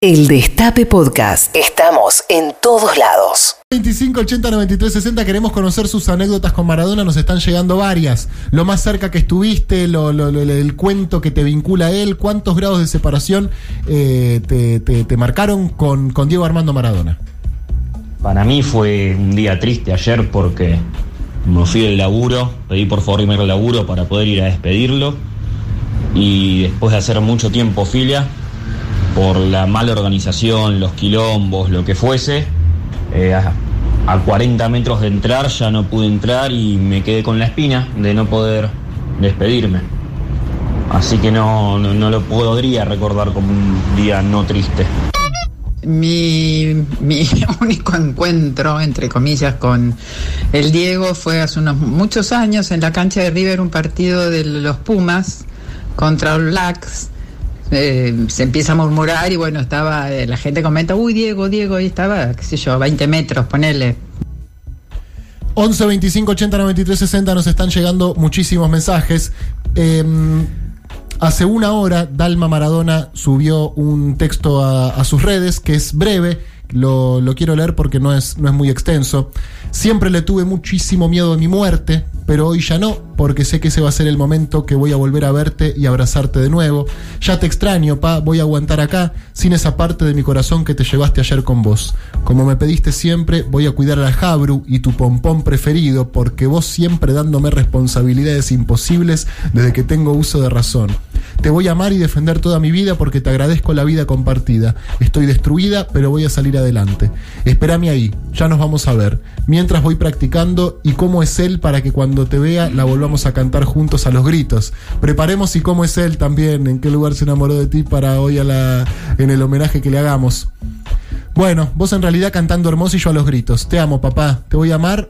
El Destape Podcast. Estamos en todos lados. 25 80 93 60 queremos conocer sus anécdotas con Maradona, nos están llegando varias. Lo más cerca que estuviste, lo, lo- lo- el cuento que te vincula a él, cuántos grados de separación eh, te, te- te marcaron con, con Diego Armando Maradona. Para mí fue un día triste ayer porque me fui del laburo, pedí por favor irme al laburo para poder ir a despedirlo y después de hacer mucho tiempo filia, por la mala organización, los quilombos, lo que fuese, eh, a, a 40 metros de entrar ya no pude entrar y me quedé con la espina de no poder despedirme. Así que no, no, lo podría recordar como un día no triste. Mi, mi único encuentro, entre comillas, con el Diego fue hace unos muchos años en la cancha de River, un partido de los Pumas contra los Blacks. Eh, se empieza a murmurar y bueno, estaba, eh, la gente comenta, uy Diego, Diego, ahí estaba, qué sé yo, 20 metros, ponele. 11 25 80 93 60 nos están llegando muchísimos mensajes. Eh, hace una hora, Dalma Maradona subió un texto a sus redes que es breve. Lo, lo quiero leer porque no es, no es muy extenso. Siempre le tuve muchísimo miedo de mi muerte, pero hoy ya no, porque sé que ese va a ser el momento que voy a volver a verte y abrazarte de nuevo. Ya te extraño, pa, voy a aguantar acá, sin esa parte de mi corazón que te llevaste ayer con vos. Como me pediste siempre, voy a cuidar al Jabru y tu pompón preferido, porque vos siempre dándome responsabilidades imposibles desde que tengo uso de razón. Te voy a amar y defender toda mi vida porque te agradezco la vida compartida. Estoy destruida, pero voy a salir adelante. Espérame ahí, ya nos vamos a ver. Mientras voy practicando y cómo es él para que cuando te vea la volvamos a cantar juntos a los gritos. Preparemos y cómo es él también, en qué lugar se enamoró de ti para hoy a la, en el homenaje que le hagamos. Bueno, vos en realidad cantando hermoso y yo a los gritos. Te amo, papá. Te voy a amar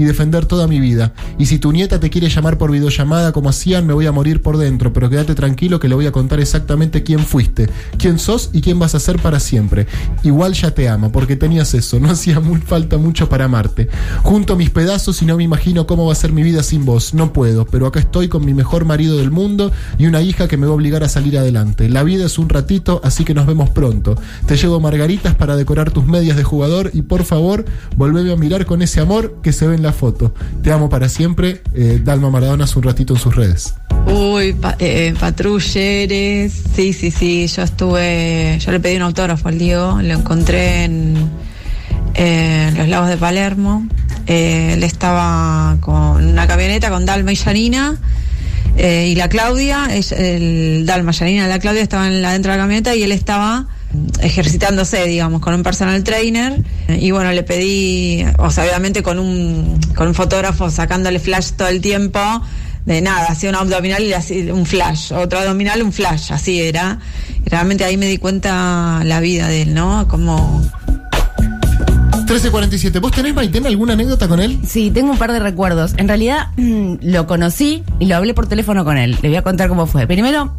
y defender toda mi vida. Y si tu nieta te quiere llamar por videollamada como hacían, me voy a morir por dentro, pero quédate tranquilo que le voy a contar exactamente quién fuiste, quién sos y quién vas a ser para siempre. Igual ya te amo, porque tenías eso, no hacía falta mucho para amarte. Junto mis pedazos y no me imagino cómo va a ser mi vida sin vos. No puedo, pero acá estoy con mi mejor marido del mundo y una hija que me va a obligar a salir adelante. La vida es un ratito, así que nos vemos pronto. Te llevo margaritas para decorar tus medias de jugador y por favor, volveme a mirar con ese amor que se ve en la foto. Te amo para siempre. Eh, Dalma Maradona hace un ratito en sus redes. Uy, pa- eh, patrulleres. Sí, sí, sí. Yo estuve. Yo le pedí un autógrafo al Diego. Lo encontré en, los lagos de Palermo. Eh, él estaba con una camioneta con Dalma y Yanina. eh, y la Claudia, el Dalma, y la Claudia estaban la- dentro de la camioneta y él estaba ejercitándose, digamos, con un personal trainer. Y bueno, le pedí, o sea, obviamente con un, con un fotógrafo sacándole flash todo el tiempo. De nada, hacía un abdominal y hacía un flash, otro abdominal, un flash, así era. Y realmente ahí me di cuenta la vida de él, ¿no? Como 1347. ¿Vos tenés, Maitena, alguna anécdota con él? Sí, tengo un par de recuerdos. En realidad mm, lo conocí y lo hablé por teléfono con él. Le voy a contar cómo fue. Primero,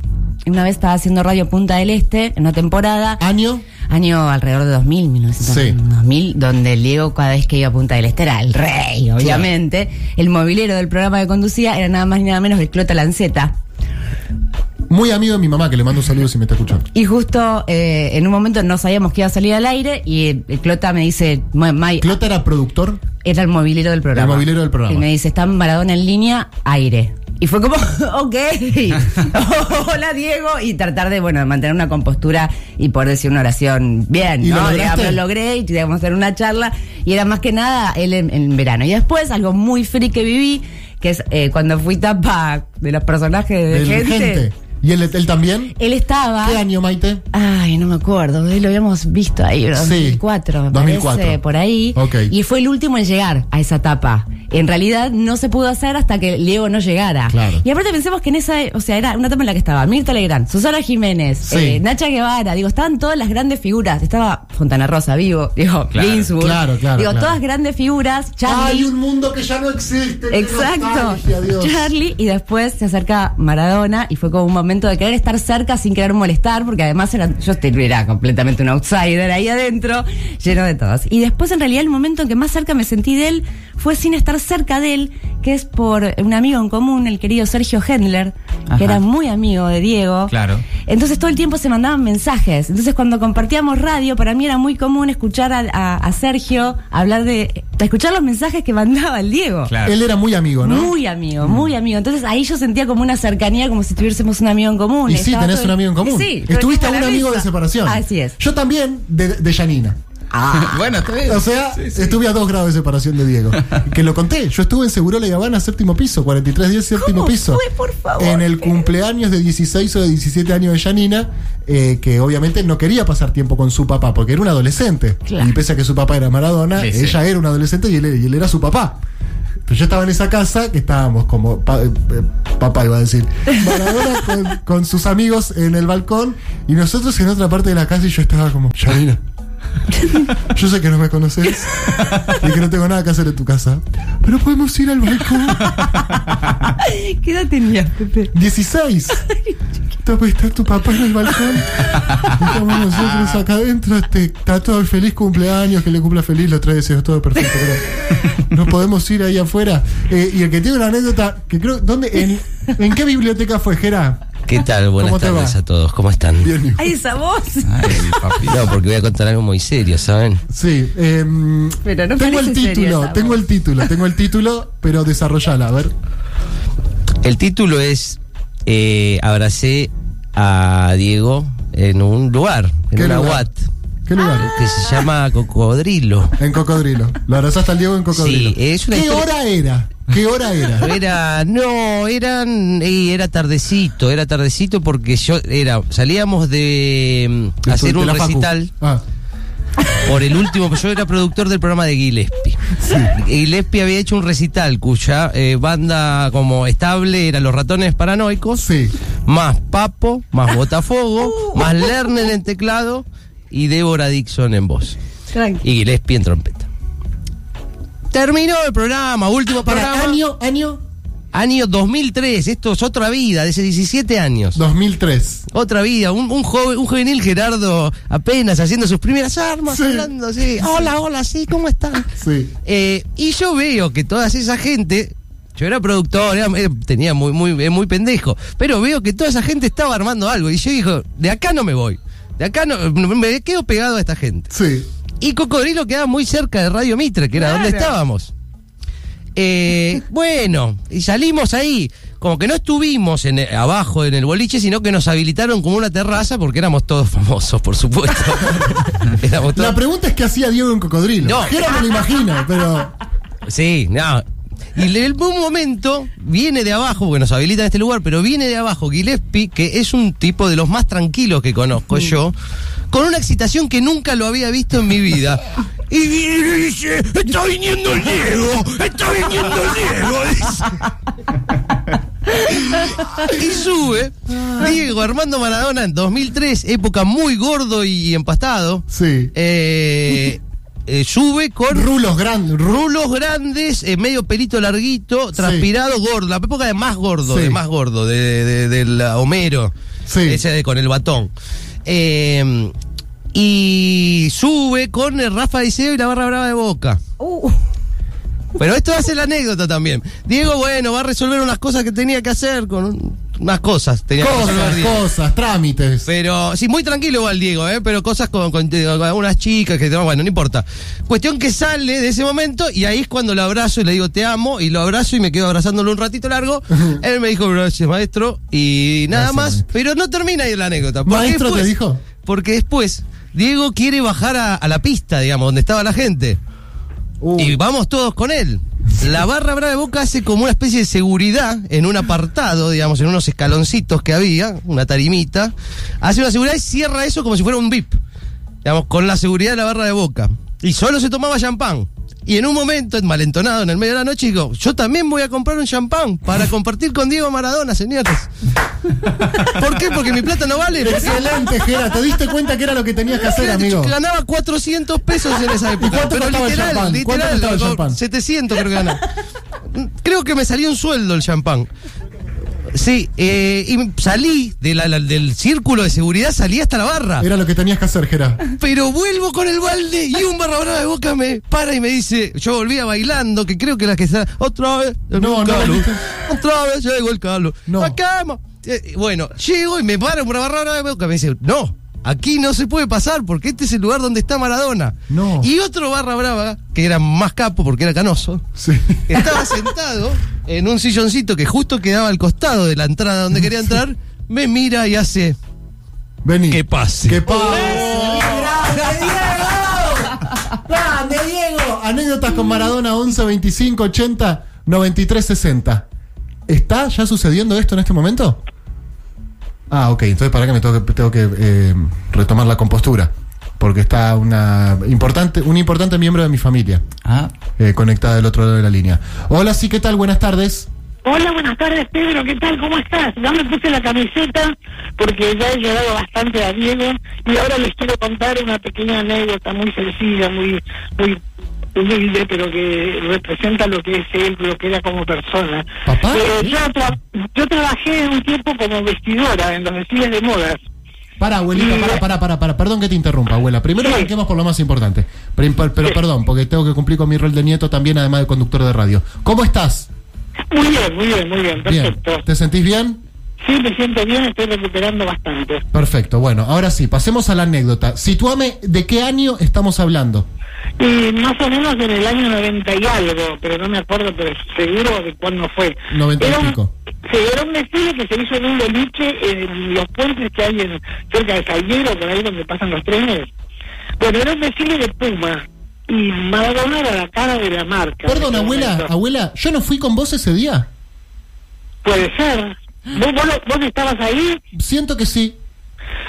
una vez estaba haciendo Radio Punta del Este en una temporada, ¿Año? año alrededor de 2000, 1900, Sí. 2000, donde el Diego cada vez que iba a Punta del Este era el rey, obviamente. El movilero del programa que conducía era nada más ni nada menos que Clota Lanceta. Muy amigo de mi mamá, que le mando un saludo si me está escuchando. Y justo eh, en un momento no sabíamos que iba a salir al aire y eh, el Clota me dice, "Ma- May, Clota era productor. Era el movilero del programa. El movilero del programa. Y me dice, está Maradona en línea, aire. Y fue como, ok, hola Diego, y tratar de, bueno, mantener una compostura y poder decir una oración bien, ¿Y lo ¿no? Digamos, lo logré y teníamos hacer una charla, y era más que nada él en, en verano. Y después, algo muy free que viví, que es eh, cuando fui tapa de los personajes de gente. ¿Y él, él también? él estaba... ¿Qué año, Maite? Ay, no me acuerdo, lo habíamos visto ahí, ¿no? Sí, 2004, me 2004. parece, por ahí. Ok. Y fue el último en llegar a esa etapa. En realidad no se pudo hacer hasta que Diego no llegara. Claro. Y aparte pensemos que en esa, o sea, era una etapa en la que estaba Mirta Legrand, Susana Jiménez, Sí. eh, Nacha Guevara, digo, estaban todas las grandes figuras. Estaba Fontana Rosa vivo, digo, Claro, Ginsburg. claro, claro, Digo, claro. todas grandes figuras. Charlie. Hay un mundo que ya no existe. Exacto. Dios. Charlie y después se acerca Maradona y fue como un momento de querer estar cerca sin querer molestar porque además era, yo era completamente un outsider ahí adentro, lleno de todos. Y después en realidad el momento en que más cerca me sentí de él fue sin estar cerca de él, que es por un amigo en común, el querido Sergio Hendler, Ajá. que era muy amigo de Diego. Claro. Entonces todo el tiempo se mandaban mensajes. Entonces cuando compartíamos radio, para mí era muy común escuchar a, a- a Sergio hablar de, escuchar los mensajes que mandaba el Diego. Claro. Él era muy amigo, ¿no? Muy amigo, muy amigo. Entonces ahí yo sentía como una cercanía, como si tuviésemos un amigo en común. Y sí, Estaba tenés todo- un amigo en común. Sí, Estuviste a un amigo de separación. Así es. Yo también de, de Yanina. Ah, bueno, está bien. O sea, Sí, sí. estuve a dos grados de separación de Diego. que lo conté. Yo estuve en Segurola y Habana, séptimo piso, 4310, séptimo ¿Cómo piso. fue, por favor? En el cumpleaños de 16 o de 17 años de Yanina, eh, que obviamente no quería pasar tiempo con su papá, porque era un adolescente. Claro. Y pese a que su papá era Maradona, Sí, ella era un adolescente y él, y él era su papá. Pero yo estaba en esa casa que estábamos como pa- eh, papá iba a decir Maradona con, con sus amigos en el balcón y nosotros en otra parte de la casa y yo estaba como Yanina yo sé que no me conoces y que no tengo nada que hacer en tu casa pero podemos ir al balcón ¿Qué edad tenías, Pepe? 16 Está, está tu papá en el balcón estamos nosotros acá adentro este, está todo feliz cumpleaños que le cumpla feliz los tres deseos todo perfecto pero nos podemos ir ahí afuera Eh, y el que tiene una anécdota que creo ¿dónde? ¿En, ¿en qué biblioteca fue Gera? ¿Qué tal? Buenas ¿Cómo te tardes va? a todos. ¿Cómo están? Bien, Ay, esa voz. Ay, papi. No, porque voy a contar algo muy serio, ¿saben? Sí, em, Pero no tengo el título, tengo voz. el título, tengo el título, pero desarrollala, a ver. El título es eh, Abracé a Diego en un lugar, en ¿Qué una lugar? Watt, ¿Qué lugar? que se llama Cocodrilo. En Cocodrilo. Lo abrazaste al Diego en Cocodrilo. Sí, es una ¿Qué historia- hora era? ¿Qué hora era? Era, no, eran, era tardecito, era tardecito porque yo, era, salíamos de mm, hacer un recital Ah, por el último, yo era productor del programa de Gillespie. Gillespie había hecho un recital cuya eh, banda como estable eran los ratones paranoicos, sí. más Papo, más Botafogo, más Lerner en teclado y Débora Dixon en voz. Tranqui. Y Gillespie en trompeta. Terminó el programa, último Para programa. año, año Año 2003, esto es otra vida, de hace 17 años. 2003. Otra vida, un, un joven, un juvenil Gerardo apenas haciendo sus primeras armas, Sí. hablando así. Hola, hola, sí, ¿cómo están? Sí. Eh, y yo veo que toda esa gente, yo era productor, era- eh, tenía muy, muy, eh, muy pendejo, pero veo que toda esa gente estaba armando algo. Y yo digo, de acá no me voy. De acá no, me quedo pegado a esta gente. Sí. Y Cocodrilo quedaba muy cerca de Radio Mitre, que era donde estábamos. Eh, bueno, y salimos ahí. Como que no estuvimos en el- abajo en el boliche, sino que nos habilitaron como una terraza porque éramos todos famosos, por supuesto. todos- La pregunta es qué hacía Diego en Cocodrilo. No. Gera me lo imagino, pero. Sí, no. Y en un momento viene de abajo, porque nos habilita en este lugar, pero viene de abajo Gillespie, que es un tipo de los más tranquilos que conozco yo, con una excitación que nunca lo había visto en mi vida. Y dice, está viniendo el Diego, está viniendo el Diego. dice. y sube Diego Armando Maradona en 2003, época muy gordo y empastado. Sí. Eh, eh, sube con Rulos grandes. ru- rulos grandes, eh, medio pelito larguito, transpirado, gordo. La época de más gordo, Sí. de más gordo, de, de- del Homero. Sí. Ese de con el batón. Eh, y sube con el Rafa Diceo y la barra brava de boca. Uh, Pero esto hace la anécdota también. Diego, bueno, va a resolver unas cosas que tenía que hacer con un- unas cosas. Tenía Cosas, cosas, trámites. Pero, sí, muy tranquilo igual Diego, ¿eh? pero cosas con, con, con algunas chicas que, bueno, no importa. Cuestión que sale de ese momento y ahí es cuando lo abrazo y le digo te amo y lo abrazo y me quedo abrazándolo un ratito largo. Él me dijo gracias maestro y nada Gracias, más, maestro. pero no termina ahí la anécdota. ¿Maestro te dijo? Porque después Diego quiere bajar a, a la pista, digamos, donde estaba la gente. Uh, Y vamos todos con él. La barra brava de Boca hace como una especie de seguridad en un apartado, digamos, en unos escaloncitos que había, una tarimita. Hace una seguridad y cierra eso como si fuera un VIP. Digamos, con la seguridad de la barra de Boca. Y solo se tomaba champán. Y en un momento, enmalentonado en el medio de la noche, digo, yo también voy a comprar un champán para compartir con Diego Maradona, señores. ¿Por qué? Porque mi plata no vale. Excelente, Gera. ¿Te diste cuenta que era lo que tenías que hacer, amigo? Ganaba 400 pesos en esa época. cuánto pero costaba el literal, champán? ¿Cuánto literal, costaba el como champán? 700 creo que ganaba. Creo que me salió un sueldo el champán. Sí, eh, y salí de la- la- del círculo de seguridad, salí hasta la barra. Era lo que tenías que hacer, Gera. Pero vuelvo con el balde y un barra brava de boca me para y me dice, yo volvía bailando, que creo que la que está, otra vez, No, no, otra vez llegó el Carlos. No. Acá, Eh, bueno, llego y me por la barra brava de Boca. Me dice, no, aquí no se puede pasar porque este es el lugar donde está Maradona. No. Y otro barra brava, que era más capo porque era canoso, Sí. estaba sentado en un silloncito que justo quedaba al costado de la entrada donde quería entrar, me mira y hace, Vení. que pase. ¡Que pase! ¡Grande, Diego! ¡Grande, Diego! Anécdotas con Maradona 11 25 80 93 60. ¿Está ya sucediendo esto en este momento? Ah, ok. Entonces, para que me tengo que, tengo que eh, retomar la compostura. Porque está una importante, un importante miembro de mi familia Ah, eh, conectada del otro lado de la línea. Hola, sí, ¿qué tal? Buenas tardes. Hola, buenas tardes, Pedro. ¿Qué tal? ¿Cómo estás? Ya me puse la camiseta porque ya he llorado bastante a Diego y ahora les quiero contar una pequeña anécdota muy sencilla, muy muy humilde, pero que representa lo que es él, lo que era como persona. ¿Papá? Eh, yo, tra- yo trabajé un tiempo como vestidora en los desfiles de modas. Para, abuelita, para, para, para, para. Perdón que te interrumpa, abuela. Primero Sí. arranquemos por lo más importante. Pero, pero Sí. perdón, porque tengo que cumplir con mi rol de nieto también, además de conductor de radio. ¿Cómo estás? Muy bien, muy bien, muy bien, Bien. perfecto. ¿Te sentís bien? Sí, me siento bien, estoy recuperando bastante. Perfecto. Bueno, ahora sí, pasemos a la anécdota. Situame de qué año estamos hablando. Y más o menos en el año 90 y algo, pero no me acuerdo, pero seguro de cuándo fue. 90 y Era un- pico. Sí, era un desfile que se hizo en un boliche en los puentes que hay en, cerca de Salguero, por ahí donde pasan los trenes. Bueno, era un desfile de Puma. Y Maradona era la cara de la marca. Perdón, abuela, momento. abuela, yo no fui con vos ese día. Puede ser. ¿Vos, vos, vos estabas ahí? Siento que sí.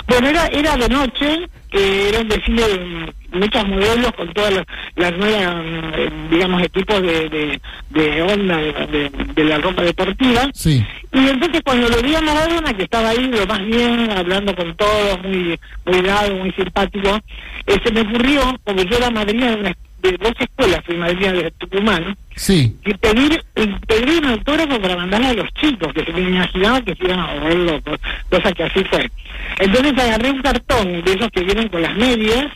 Bueno, era, era de noche, que era un desfile de muchos modelos con todas las, las nuevas, eh, digamos, equipos de, de, de onda de, la ropa deportiva. Sí. Y entonces cuando lo vi a Maradona, que estaba ahí lo más bien, hablando con todos, muy muy dado, muy simpático, eh, se me ocurrió, como yo era madrina de, una- de dos escuelas, fui madrina de Tucumán, Sí. y pedir, pedir un autógrafo para mandarle a los chicos, que se me imaginaba que se iban a volver locos, cosa que así fue. Entonces agarré un cartón de esos que vienen con las medias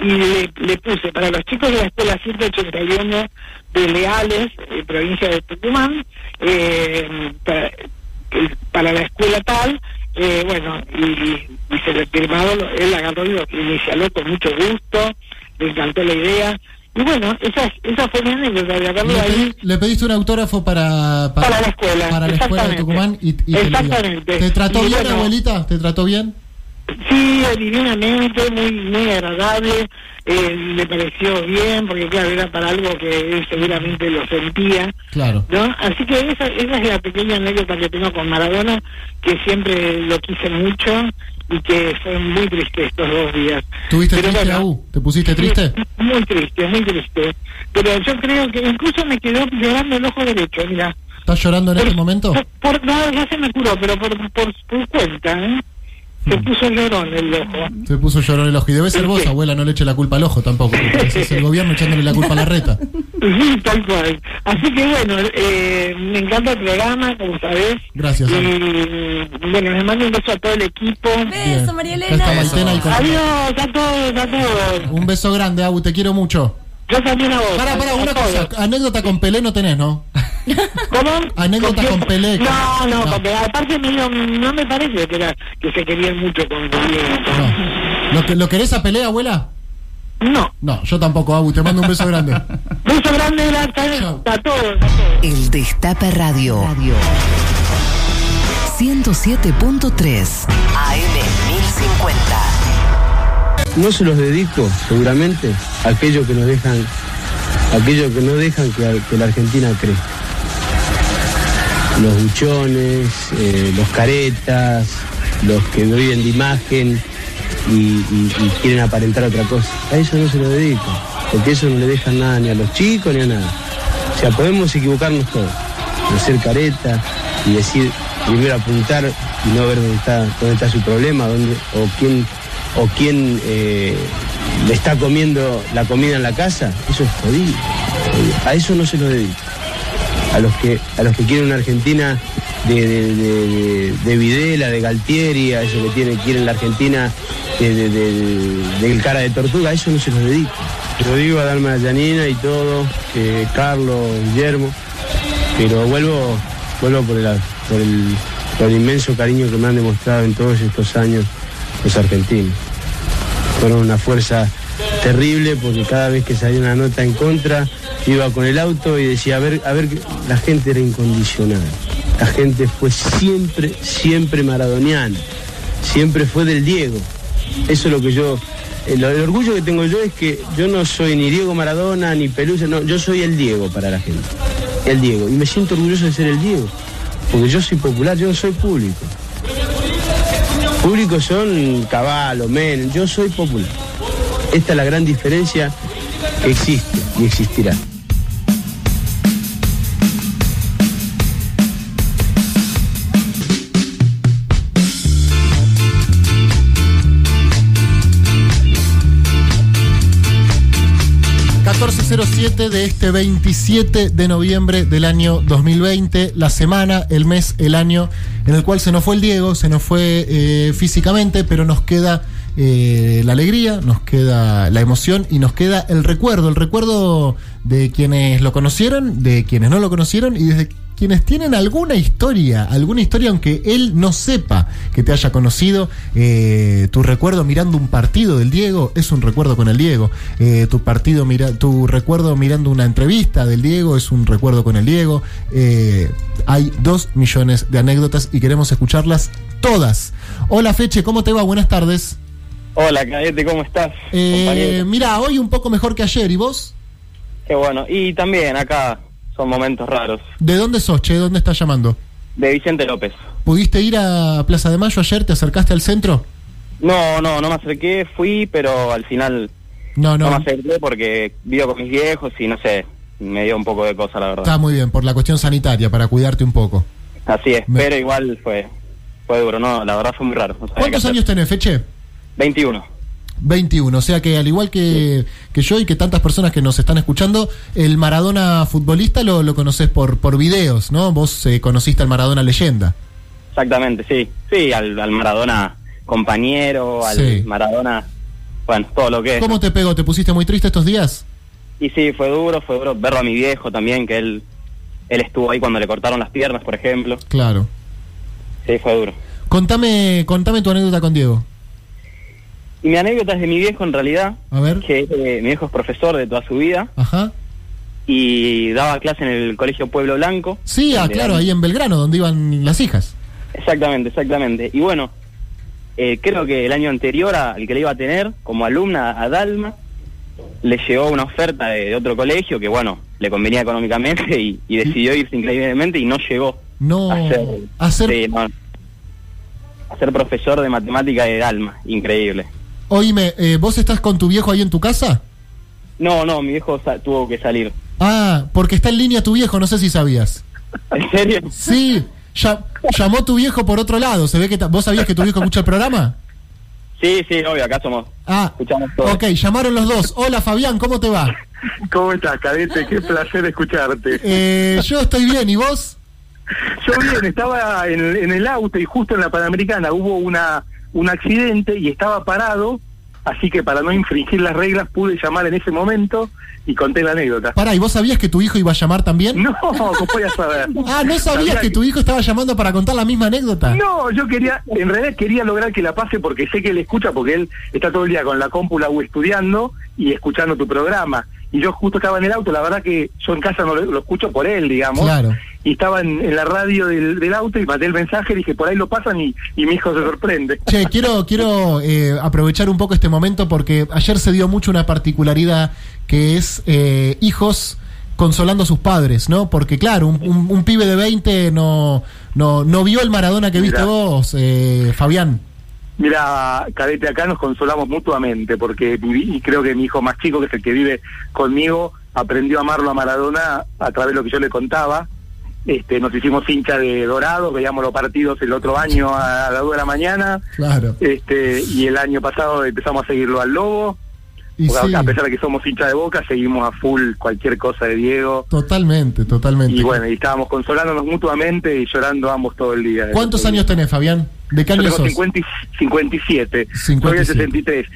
y le, puse para los chicos de la escuela 181 de Leales, provincia de Tucumán, eh, para, eh, para la escuela tal, eh, bueno, y, y se le firmado, él agarró y lo inicialó con mucho gusto, le encantó la idea, y bueno, esa, esa fue mi anécdota de haberlo Le, ahí. pedí- le pediste un autógrafo para, Para la escuela, Para la escuela de. Tucumán y, te. Exactamente. ¿Te trató Y bien, bueno, abuelita? ¿Te trató bien? Sí, divinamente, muy muy agradable, eh, le pareció bien, porque claro, era para algo que él seguramente lo sentía, Claro. ¿no? Así que esa, esa es la pequeña anécdota que tengo con Maradona, que siempre lo quise mucho y que fue muy triste estos dos días. ¿Tuviste Pero triste, bueno? ¿Te pusiste triste? muy triste, muy triste. Pero yo creo que incluso me quedó llorando el ojo derecho, mira. ¿Estás llorando en Por- este momento? Por, por- no, ya se me curó, pero por, por, por cuenta, ¿eh? Se Hmm. puso llorón el ojo. Se puso llorón el ojo. Y debe ser vos, abuela, no le eche la culpa al ojo tampoco. es el gobierno echándole la culpa a la reta. Sí, tal cual. Así que bueno, eh, me encanta el programa, como sabés. Gracias, Y bueno, les mando un beso a todo el equipo. Bien. Beso, María Elena. Adiós a todos, a todos. Un beso grande, Abu, te quiero mucho. Yo también a vos. Para, para, una todos. cosa. Anécdota con Pelé no tenés, ¿no? ¿Cómo? Anécdota con Pelé. No, no, No. Pelé. Aparte mío, no me parece que, era, que se querían mucho con Pelé. No. ¿Lo, que- ¿Lo querés a Pelé, abuela? No. No, yo tampoco, Abu. Te mando un beso grande. Beso grande a, todos, a todos. El Destape Radio. 107.3 AM 1050. No se los dedico, seguramente, a aquellos que nos dejan, aquellos que no dejan que, la Argentina crezca. Los buchones, eh, los caretas, los que viven de imagen y, quieren aparentar otra cosa. A eso no se lo dedico, porque eso no le dejan nada ni a los chicos ni a nada. O sea, podemos equivocarnos todos, hacer careta y decir, primero apuntar y no ver dónde está, dónde está su problema, dónde, o quién, o quién eh, le está comiendo la comida en la casa, eso es jodido. A eso no se lo dedico. A los que, a los que quieren una Argentina de, de, de- de Videla, de Galtieri, a esos que tienen, quieren la Argentina de, de- de- del cara de tortuga, a eso no se los dedico. Lo digo a Dalma Yanina y todo, que Carlos, Guillermo, pero vuelvo, vuelvo por el, por el, por el inmenso cariño que me han demostrado en todos estos años los argentinos. Fueron una fuerza terrible porque cada vez que salía una nota en contra, iba con el auto y decía, a ver, a ver, la gente era incondicional. La gente fue siempre, siempre maradoniana. Siempre fue del Diego. Eso es lo que yo, el, el orgullo que tengo yo es que yo no soy ni Diego Maradona ni Pelusa, no, yo soy el Diego para la gente. El Diego. Y me siento orgulloso de ser el Diego. Porque yo soy popular, yo no soy público. Públicos son Caballo, Men, yo soy popular. Esta es la gran diferencia que existe y existirá. ...1407 de este 27 de noviembre del año 2020... ...la semana, el mes, el año... ...en el cual se nos fue el Diego... ...se nos fue eh, físicamente... ...pero nos queda eh, la alegría, nos queda la emoción y nos queda el recuerdo, el recuerdo de quienes lo conocieron, de quienes no lo conocieron y desde quienes tienen alguna historia, alguna historia aunque él no sepa que te haya conocido, eh, tu recuerdo mirando un partido del Diego es un recuerdo con el Diego, eh, tu partido mira, tu recuerdo mirando una entrevista del Diego es un recuerdo con el Diego, eh, hay dos millones de anécdotas y queremos escucharlas todas. Hola Feche, ¿cómo te va? Buenas tardes. Hola, cadete, ¿cómo estás? Eh, mira, hoy un poco mejor que ayer, ¿y vos? Qué bueno. Y también acá son momentos raros. ¿De dónde sos, che? ¿Dónde estás llamando? De Vicente López. ¿Pudiste ir a Plaza de Mayo ayer? ¿Te acercaste al centro? No, no, no me acerqué, fui, pero al final No, no, no. me acerqué porque vivo con mis viejos y no sé, me dio un poco de cosa, la verdad. Está muy bien, por la cuestión sanitaria, para cuidarte un poco. Así es, Me- pero igual fue fue duro, no, la verdad fue muy raro. no ¿Cuántos años tenés, Feche? 21. 21, o sea que al igual que, que yo y que tantas personas que nos están escuchando, el Maradona futbolista lo, lo conoces por, por videos, ¿no? Vos eh, conociste al Maradona leyenda. Exactamente, sí. Sí, al, al Maradona compañero, al Sí. Maradona, bueno, todo lo que es. ¿Cómo te pegó? ¿Te pusiste muy triste estos días? Y sí, fue duro, fue duro verlo a mi viejo también, que él él estuvo ahí cuando le cortaron las piernas, por ejemplo. Claro. Sí, fue duro. Contame, contame tu anécdota con Diego. Y mi anécdota es de mi viejo en realidad, A ver. que eh, mi viejo es profesor de toda su vida Ajá. y daba clase en el Colegio Pueblo Blanco. Sí, ah, claro, ahí en Belgrano, donde iban las hijas. Exactamente, exactamente. Y bueno, eh, creo que el año anterior al que le iba a tener como alumna a Dalma, le llegó una oferta de, de otro colegio que bueno, le convenía económicamente y, y decidió irse increíblemente y no llegó No. a ser, a ser- sí, no, a ser profesor de matemática de Dalma, increíble. Oíme, eh, ¿vos estás con tu viejo ahí en tu casa? No, no, mi viejo tuvo que salir. Ah, porque está en línea tu viejo, no sé si sabías. ¿En serio? Sí, ya- llamó tu viejo por otro lado. ¿Se ve que ta- vos sabías que tu viejo escucha el programa? Sí, sí, obvio, acá somos. Ah, Escuchamos todo. ok, llamaron los dos. Hola Fabián, ¿cómo te va? ¿Cómo estás, cadete? Qué placer escucharte. Eh, yo estoy bien, ¿y vos? Yo bien, estaba en, en el auto y justo en la Panamericana hubo una un accidente y estaba parado, así que para no infringir las reglas pude llamar en ese momento y conté la anécdota. Pará, ¿y vos sabías que tu hijo iba a llamar también? No, ¿cómo saber? Ah, ¿no sabías Sabía que tu hijo estaba llamando para contar la misma anécdota? No, yo quería, en realidad quería lograr que la pase porque sé que él escucha, porque él está todo el día con la cómpula o estudiando y escuchando tu programa. Y yo justo estaba en el auto, la verdad que yo en casa no lo, lo escucho por él, digamos. Claro. Y estaba en, en la radio del, del auto y mandé el mensaje, dije, por ahí lo pasan y, y mi hijo se sorprende. Che, quiero, quiero eh, aprovechar un poco este momento porque ayer se dio mucho una particularidad que es eh, hijos consolando a sus padres, ¿no? Porque claro, un, un- un pibe de 20 no, no, no vio el Maradona que viste vos, eh, Fabián. Mira, cadete, acá nos consolamos mutuamente porque y creo que mi hijo más chico, que es el que vive conmigo, aprendió a amarlo a Maradona a través de lo que yo le contaba. Este, nos hicimos hincha de Dorado, veíamos los partidos el otro año a, a las 2 de la mañana. Claro. Este, y el año pasado empezamos a seguirlo al Lobo. Y Porque sí, a pesar de que somos hincha de boca, seguimos a full cualquier cosa de Diego. totalmente, totalmente. Y bueno, y estábamos consolándonos mutuamente y llorando ambos todo el día. ¿Cuántos años tenés, Fabián? ¿De qué Yo año tengo sos? 50 y 57. Soy 57. el 63.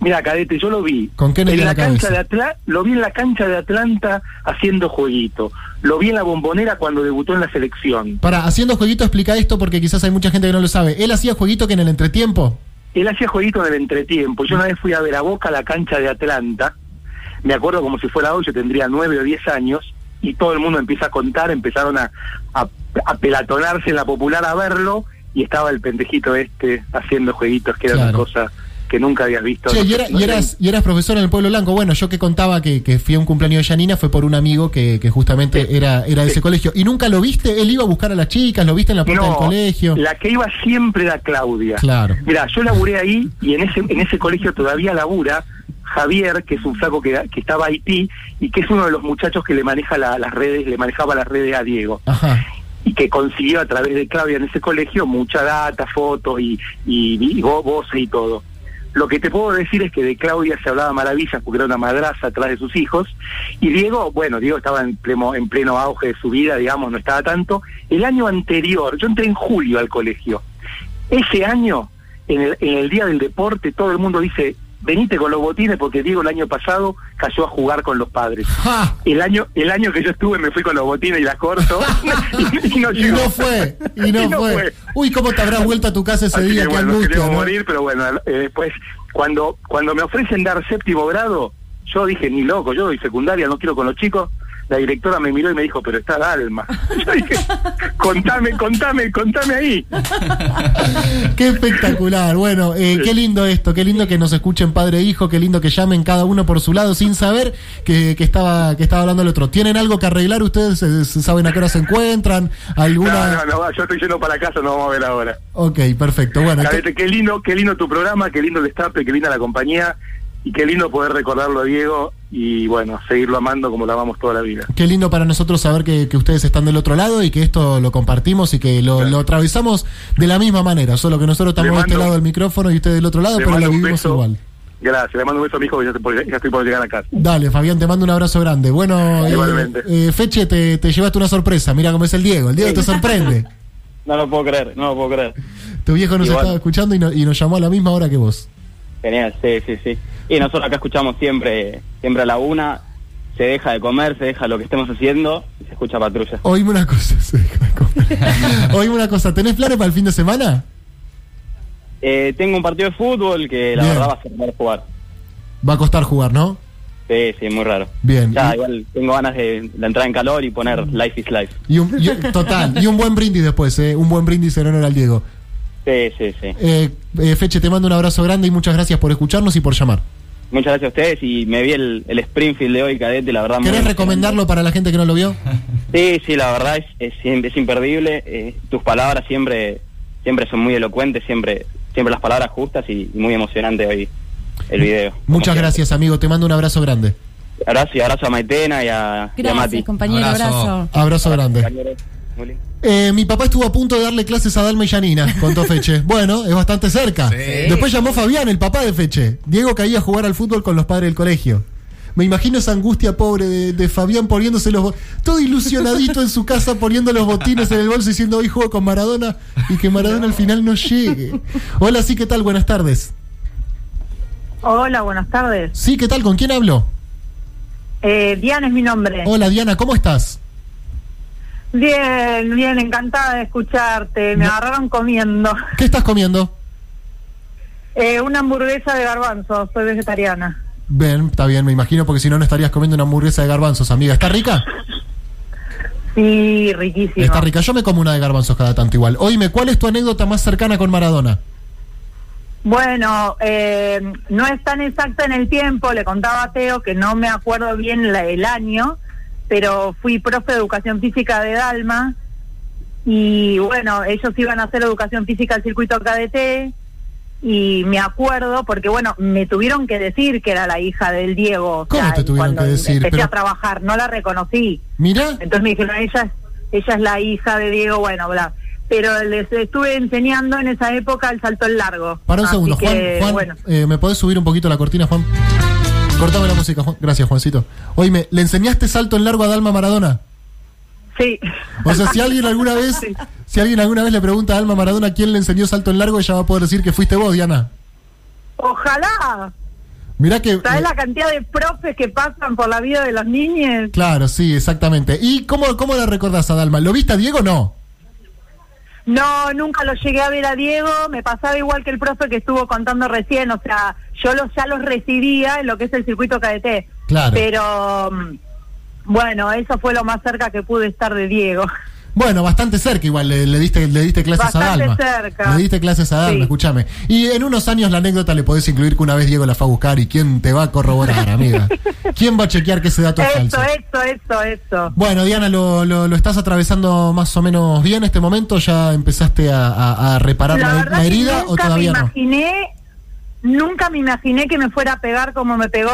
Mira, cadete, yo lo vi. ¿Con Kennedy en la, la cancha de Lo vi en la cancha de Atlanta haciendo jueguito. Lo vi en la bombonera cuando debutó en la selección. Para, haciendo jueguito, explica esto porque quizás hay mucha gente que no lo sabe. ¿Él hacía jueguito que en el entretiempo? Él hacía jueguito en el entretiempo. Yo una vez fui a ver a Boca a la cancha de Atlanta. Me acuerdo como si fuera hoy, yo tendría nueve o diez años. Y todo el mundo empieza a contar, empezaron a, a, a pelatonarse en la popular a verlo. Y estaba el pendejito este haciendo jueguitos, que era Claro. una cosa que nunca habías visto. Y, sé- era- no y sé- eras, y eras profesor en el Pueblo Blanco. Bueno, yo que contaba que, que fui a un cumpleaños de Yanina fue por un amigo que, que justamente era, era de ese colegio. ¿Y nunca lo viste? ¿Él iba a buscar a las chicas? ¿Lo viste en la puerta del colegio? La que iba siempre era Claudia. Claro. Mira, yo laburé ahí y en ese en ese colegio todavía labura Javier, que es un flaco que, que estaba a Haití y que es uno de los muchachos que le maneja la- las redes, le manejaba las redes a Diego. Ajá. Y que consiguió a través de Claudia en ese colegio mucha data, fotos y, y, y vo- voces y todo. Lo que te puedo decir es que de Claudia se hablaba maravillas porque era una madraza atrás de sus hijos. Y Diego, bueno, Diego estaba en pleno, en pleno auge de su vida, digamos, no estaba tanto. El año anterior, yo entré en julio al colegio. Ese año, en el, en el Día del Deporte, todo el mundo dice, venite con los botines porque Diego el año pasado cayó a jugar con los padres. El año el año que yo estuve me fui con los botines y las corto y, y no Y llegó. no fue, y no, Y no fue. fue. Uy, ¿cómo te habrás vuelto a tu casa ese Así día? que Qué bueno, angustia, ¿no? morir, pero bueno, eh, después, cuando, cuando me ofrecen dar séptimo grado, yo dije, ni loco, yo doy secundaria, no quiero con los chicos. La directora me miró y me dijo, pero está Dalma. Yo dije, contame, contame, contame ahí. Qué espectacular. Bueno, eh, qué lindo esto, qué lindo que nos escuchen padre e hijo, qué lindo que llamen cada uno por su lado sin saber que, que estaba que estaba hablando el otro. ¿Tienen algo que arreglar ustedes? Eh, ¿Saben a qué hora se encuentran? ¿Alguna? No, no, no, yo estoy yendo para casa, no vamos a ver ahora. Ok, perfecto. Bueno, Cadete, qué lindo, qué lindo tu programa, qué lindo el destape, qué linda la compañía y qué lindo poder recordarlo a Diego y bueno, seguirlo amando como lo amamos toda la vida. Qué lindo para nosotros saber que, que ustedes están del otro lado y que esto lo compartimos y que lo, lo atravesamos de la misma manera, solo que nosotros estamos Le de este mando- lado del micrófono y ustedes del otro lado, pero mando lo vivimos beso. igual. Gracias, le mando un beso a mi hijo que ya estoy por, ya estoy por llegar a casa. Dale, Fabián, te mando un abrazo grande. Bueno, eh, Igualmente. eh, Feche, te, te llevaste una sorpresa. Mira cómo es el Diego. El Diego te sorprende. No lo puedo creer, no lo puedo creer. Tu viejo nos Igual. estaba escuchando y, no- y nos llamó a la misma hora que vos. Genial, sí, sí, sí. Y nosotros acá escuchamos siempre, siempre a la una, se deja de comer, se deja lo que estemos haciendo y se escucha patrulla. Oíme una cosa. se deja de comer. Oíme una cosa. ¿Tenés planes para el fin de semana? Eh, tengo un partido de fútbol que la Bien. verdad va a ser raro jugar. Va a costar jugar, ¿no? Sí, sí, muy raro. Bien. Ya, Y- igual tengo ganas de, de entrar en calor y poner Life is Life. Y un, y un- total. Y un buen brindis después, ¿eh? Un buen brindis en honor al Diego. Sí, sí, sí. Eh, eh, Feche, te mando un abrazo grande y muchas gracias por escucharnos y por llamar. Muchas gracias a ustedes y me vi el, el Springfield de hoy, cadete, la verdad. ¿Querés recomendarlo para la gente que no lo vio? Sí, sí, la verdad es, es, es imperdible. Eh, tus palabras siempre siempre son muy elocuentes, siempre siempre las palabras justas y, y muy emocionante hoy el video. Muchas gracias, amigo. Te mando un abrazo grande. Abrazo y abrazo a Maitena y a, y a Mati. Gracias, compañero. Abrazo. Abrazo grande. Compañeros. Eh, mi papá estuvo a punto de darle clases a Dalma y Yanina, contó Feche. Bueno, es bastante cerca. Después llamó Fabián, el papá de Feche. Diego caía a jugar al fútbol con los padres del colegio. Me imagino esa angustia pobre de, de Fabián poniéndose los todo ilusionadito en su casa poniendo los botines en el bolso diciendo hoy juego con Maradona y que Maradona al final no llegue. Hola, sí, ¿qué tal? Buenas tardes. Hola, buenas tardes. Sí, ¿qué tal? ¿Con quién hablo? Eh, Diana es mi nombre. Hola, Diana, ¿cómo estás? Bien, bien, encantada de escucharte. Me agarraron comiendo. ¿Qué estás comiendo? Eh, una hamburguesa de garbanzos, soy vegetariana. Bien, está bien, me imagino, porque si no, no estarías comiendo una hamburguesa de garbanzos, amiga. ¿Está rica? Sí, riquísimo. Está rica. Yo me como una de garbanzos cada tanto igual. Oíme, ¿cuál es tu anécdota más cercana con Maradona? Bueno, eh, no es tan exacta en el tiempo, le contaba a Teo que no me acuerdo bien la- el año, pero fui profe de educación física de Dalma y bueno, ellos iban a hacer educación física al circuito KDT y me acuerdo porque bueno, me tuvieron que decir que era la hija del Diego. o ¿Cómo sea, te tuvieron cuando que decir? Empecé Pero- a trabajar, no la reconocí. Mira, Entonces me dijeron, ella, ella es la hija de Diego, bueno, bla. Pero les estuve enseñando en esa época el salto en largo. para un Así segundo. Juan, que, Juan bueno. eh, ¿me podés subir un poquito la cortina, Juan? Cortame la música, Juan. Gracias, Juancito. Oíme, ¿le enseñaste salto en largo a Dalma Maradona? Sí. O sea, si alguien alguna vez, si alguien alguna vez le pregunta a Alma Maradona quién le enseñó salto en largo, ella va a poder decir que fuiste vos, Diana. Ojalá. Mirá que. ¿Sabes eh, la cantidad de profes que pasan por la vida de los niños? Claro, sí, exactamente. ¿Y cómo, cómo la recordás a Dalma? ¿Lo viste a Diego o no? No, nunca lo llegué a ver a Diego, me pasaba igual que el profe que estuvo contando recién, o sea, yo los, ya los recibía en lo que es el circuito KDT. Claro. Pero, mm, bueno, eso fue lo más cerca que pude estar de Diego. Bueno, bastante cerca igual, le, le diste, le diste clases Bastante a Dalma. cerca. Le diste clases a Dalma, Sí. escúchame. Y en unos años la anécdota le podés incluir que una vez Diego la fue a buscar y quién te va a corroborar, amiga. ¿Quién va a chequear que ese dato es falso? eso, eso, eso. Bueno, Diana, ¿lo, lo, lo estás atravesando más o menos bien este momento? ¿Ya empezaste a, a- a reparar La la, la herida o todavía me no? imaginé, nunca me imaginé que me fuera a pegar como me pegó.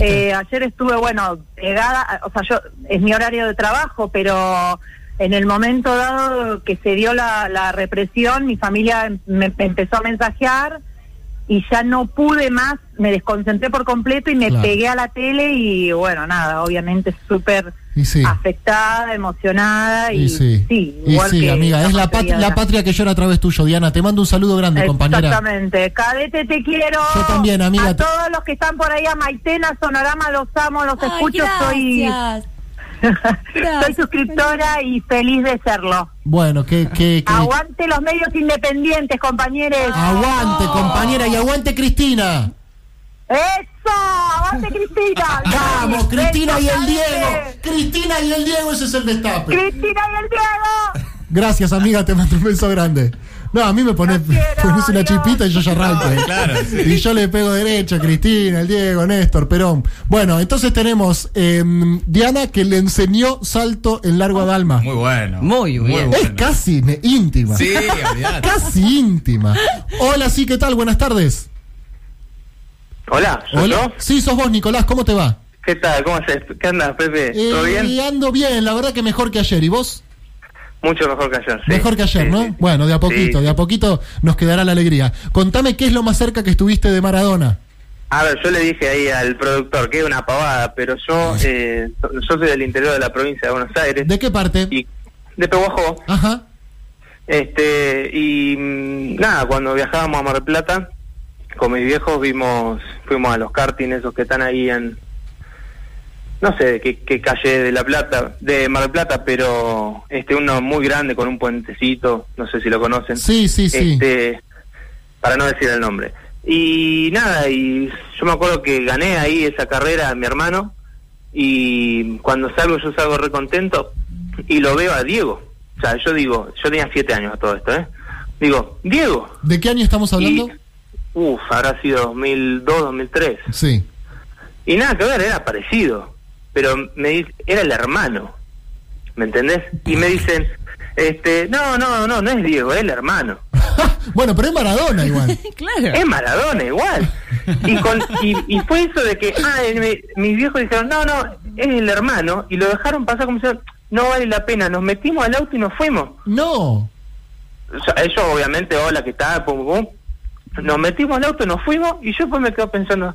Eh, ayer estuve, bueno, pegada, o sea, yo es mi horario de trabajo, pero en el momento dado que se dio la, la represión, mi familia me, me empezó a mensajear y ya no pude más, me desconcentré por completo y me Claro. pegué a la tele y bueno, nada, obviamente súper sí. afectada, emocionada y, Y sí, igual sí, que amiga, es la, pat- de la patria que llora a través tuyo, Diana. Te mando un saludo grande, compañera. Exactamente. Cadete, te quiero. Yo también, amiga. A todos los que están por ahí, a Maitena, Sonorama, los amo, los Ay, escucho. Gracias. soy suscriptora y feliz de serlo. Bueno, que, que, que- Aguante los medios independientes, compañeros. aguante, compañera, y aguante, Cristina. ¡Eso! ¡Aguante, Cristina! Vamos, Cristina y el Diego. Cristina y el Diego, ese es el destape. ¡Cristina y el Diego! Gracias, amiga, te mando un beso grande. No, a mí me pones, pones una chipita y yo ya arranco. No, claro, sí. Y yo le pego derecho, Cristina, el Diego, Néstor, Perón. Bueno, entonces tenemos eh, Diana que le enseñó salto en largo a Dalma. Muy bueno. Muy bien. Es casi íntima. Sí, olvidate. Casi íntima. Hola, sí, ¿qué tal? Buenas tardes. Hola, ¿soy Hola. yo? Sí, sos vos, Nicolás, ¿cómo te va? ¿Qué tal? ¿Cómo haces? ¿Qué andas, Pepe? ¿Todo Eh, bien? ando bien, la verdad que mejor que ayer. ¿Y vos? Mucho mejor que ayer, sí. Mejor que ayer, Sí, ¿no? sí. Bueno, de a poquito, de a poquito nos quedará la alegría. Contame qué es lo más cerca que estuviste de Maradona. A ver, yo le dije ahí al productor que es una pavada, pero yo eh, yo soy del interior de la provincia de Buenos Aires. ¿De qué parte? Y de Pehuajó. Ajá. Este, y mm, nada, cuando viajábamos a Mar del Plata, con mis viejos vimos, fuimos a los karting esos que están ahí en, no sé qué, qué calle de La Plata, de Mar del Plata, pero este uno muy grande con un puentecito, no sé si lo conocen. Sí, sí, sí. Este, para no decir el nombre. Y nada, y yo me acuerdo que gané ahí esa carrera a mi hermano y cuando salgo yo salgo re contento y lo veo a Diego. O sea, yo digo, yo tenía siete años a todo esto, ¿eh? Digo, Diego. ¿De qué año estamos hablando? Uf, habrá sido 2002, 2003. Sí. Y nada que ver, era parecido. Pero me dice, era el hermano. ¿Me entendés? Y me dicen, este, no, no, no, no es Diego, es el hermano. Bueno, pero es Maradona igual. Claro. Es Maradona igual. Y, con, y, y fue eso de que, ah, me- mis viejos dijeron, no, no, es el hermano. Y lo dejaron pasar como si no vale la pena. Nos metimos al auto y nos fuimos. No. O sea, ellos obviamente, hola, ¿qué tal? Pum, pum. Nos metimos al auto, nos fuimos y yo pues me quedo pensando,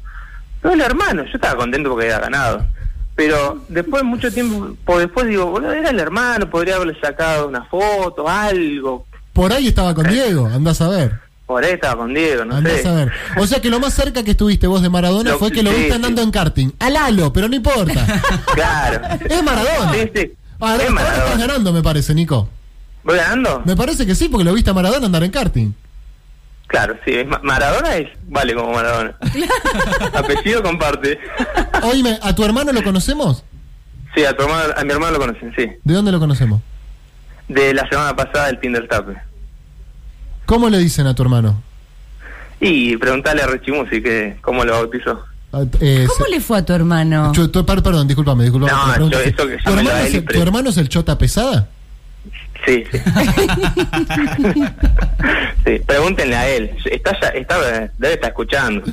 no, el hermano. Yo estaba contento porque había ganado. Pero después, mucho tiempo después, digo, boludo, era el hermano, podría haberle sacado una foto, algo. Por ahí estaba con Diego, andás a ver. Por ahí estaba con Diego, no andás sé. a ver. O sea que lo más cerca que estuviste vos de Maradona Lo- fue que lo sí, viste sí. andando en karting. Al halo, pero no importa. Claro. Es Maradona. Sí, sí. Ahora, es ahora estás ganando, me parece, Nico. ¿Voy ganando? Me parece que sí, porque lo viste a Maradona andar en karting. Claro, sí. Maradona es, vale como Maradona. Apellido comparte. Oíme, ¿a tu hermano lo conocemos? Sí, a, tu hermano, a mi hermano lo conocen, sí. ¿De dónde lo conocemos? De la semana pasada del Tinder Tape. ¿Cómo le dicen a tu hermano? Y preguntale a Rechimusi que cómo lo bautizó. Ah, eh, ¿Cómo se- le fue a tu hermano? Yo- tu- per- perdón, discúlpame, discúlpame. No, yo- eso que ¿Tu, hermano es tu hermano es el chota pesada? Sí, sí. sí, pregúntenle a él. Está ya, está, debe estar escuchando.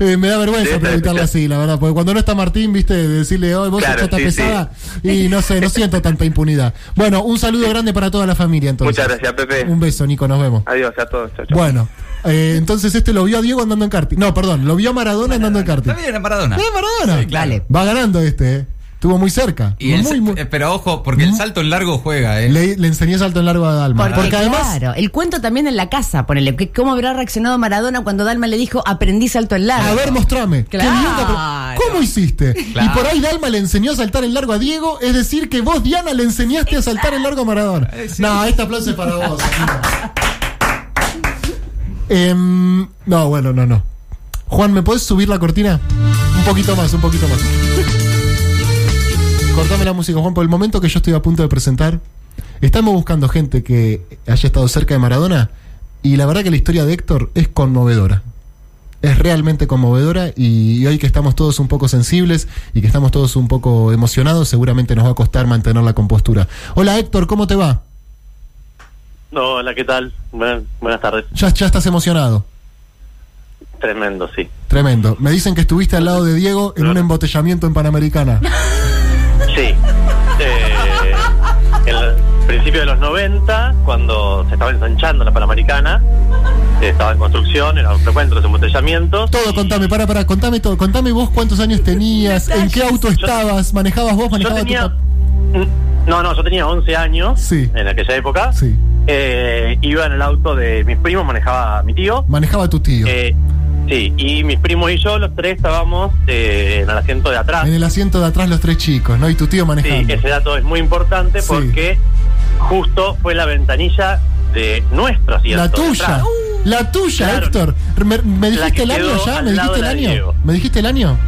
Eh, me da vergüenza preguntarle sí. así, la verdad, porque cuando no está Martín, viste, de decirle, hoy vos Claro, sos sí, pesada, y no sé, no siento tanta impunidad. Bueno, un saludo grande para toda la familia, entonces. Muchas gracias, Pepe. Un beso, Nico, nos vemos. Adiós a todos. Chau, chau. Bueno, eh, entonces este lo vio a Diego andando en karting. No, perdón, lo vio a Maradona andando en karting. Está bien, Maradona. ¡Eh, Maradona! Dale. Va ganando este, eh. Estuvo muy cerca. Y el- muy, muy- pero ojo, porque el salto en largo juega, ¿eh? le, le enseñé salto en largo a Dalma. Porque, Porque, además. claro, el cuento también en la casa, ponele, que cómo habrá reaccionado Maradona cuando Dalma le dijo, aprendí salto en largo. A ver, mostrame. Qué Claro. pero- ¿Cómo hiciste? Claro. Y por ahí Dalma le enseñó a saltar en largo a Diego, es decir, que vos, Diana, le enseñaste a saltar en largo a Maradona. No, este aplauso es para vos. Em, no, bueno, no, no. Juan, ¿me podés subir la cortina? Un poquito más, un poquito más. Cortame la música, Juan, por el momento que yo estoy a punto de presentar. Estamos buscando gente que haya estado cerca de Maradona y la verdad que la historia de Héctor es conmovedora. Es realmente conmovedora y hoy que estamos todos un poco sensibles y que estamos todos un poco emocionados, seguramente nos va a costar mantener la compostura. Hola Héctor, ¿cómo te va? No, hola, ¿qué tal? Buenas, buenas tardes. Ya, ya estás emocionado. Tremendo, sí. Tremendo. Me dicen que estuviste al lado de Diego en un embotellamiento en Panamericana. Sí. Eh, en el principio de los 90, cuando se estaba ensanchando la Panamericana, estaba en construcción, eran frecuentes los embotellamientos. Todo, contame, para, para, contame todo. Contame vos cuántos años tenías, en qué auto estabas, manejabas vos, Yo manejabas tenía... papá. No, no, yo tenía 11 años Sí. en aquella época. Sí. Eh, iba en el auto de mis primos, manejaba mi tío. Manejaba tu tío. Eh, sí, y mis primos y yo, los tres, estábamos eh, en el asiento de atrás. En el asiento de atrás los tres chicos, ¿no? Y tu tío Sí, manejando. ese dato es muy importante Sí. porque justo fue la ventanilla de nuestro asiento. La tuya. La tuya, Claro. Héctor. ¿Me, me dijiste el año ya? ¿Me dijiste el año? ¿Me dijiste el año?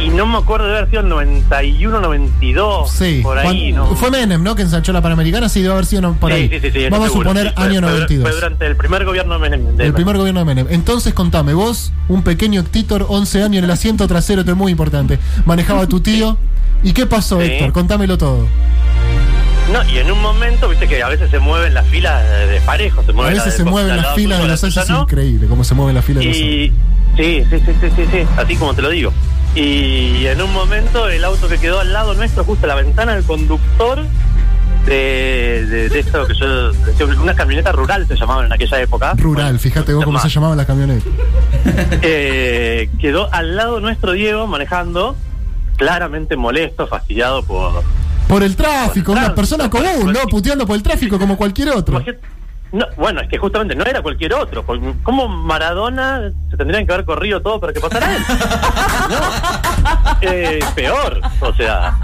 Y no me acuerdo de haber sido el 91, 92. Sí. Por ahí, ¿no? Fue Menem, ¿no? Que ensanchó la Panamericana, sí, debe haber sido no, por sí, ahí. sí, Vamos seguro. a suponer Sí, fue- año fue- 92. Fue durante el primer gobierno de Menem. de el primer gobierno de Menem. Entonces, contame, vos, un pequeño Héctor, 11 años en el asiento trasero, esto es muy importante. Manejaba tu tío. ¿Y qué pasó. Héctor? Contámelo todo. No, y en un momento, viste que a veces se mueven las filas de, de parejo. Se A mueve la veces de- se mueven la las filas de los es increíble cómo se mueven las filas de los sí, sí, sí, sí, sí, así como te lo digo. Y en un momento el auto que quedó al lado nuestro, justo a la ventana del conductor de, de, de esto que yo decía, una camioneta rural se llamaban en aquella época. Rural, fíjate vos cómo se llamaba la camioneta. Eh, quedó al lado nuestro Diego manejando, claramente molesto, fastidiado por... Por el tráfico, una persona común, ¿no? Puteando por el tráfico como cualquier otro. No, bueno, es que justamente no era cualquier otro. porque ¿Cómo Maradona se tendrían que haber corrido todo para que pasara él? No. Eh, peor, o sea.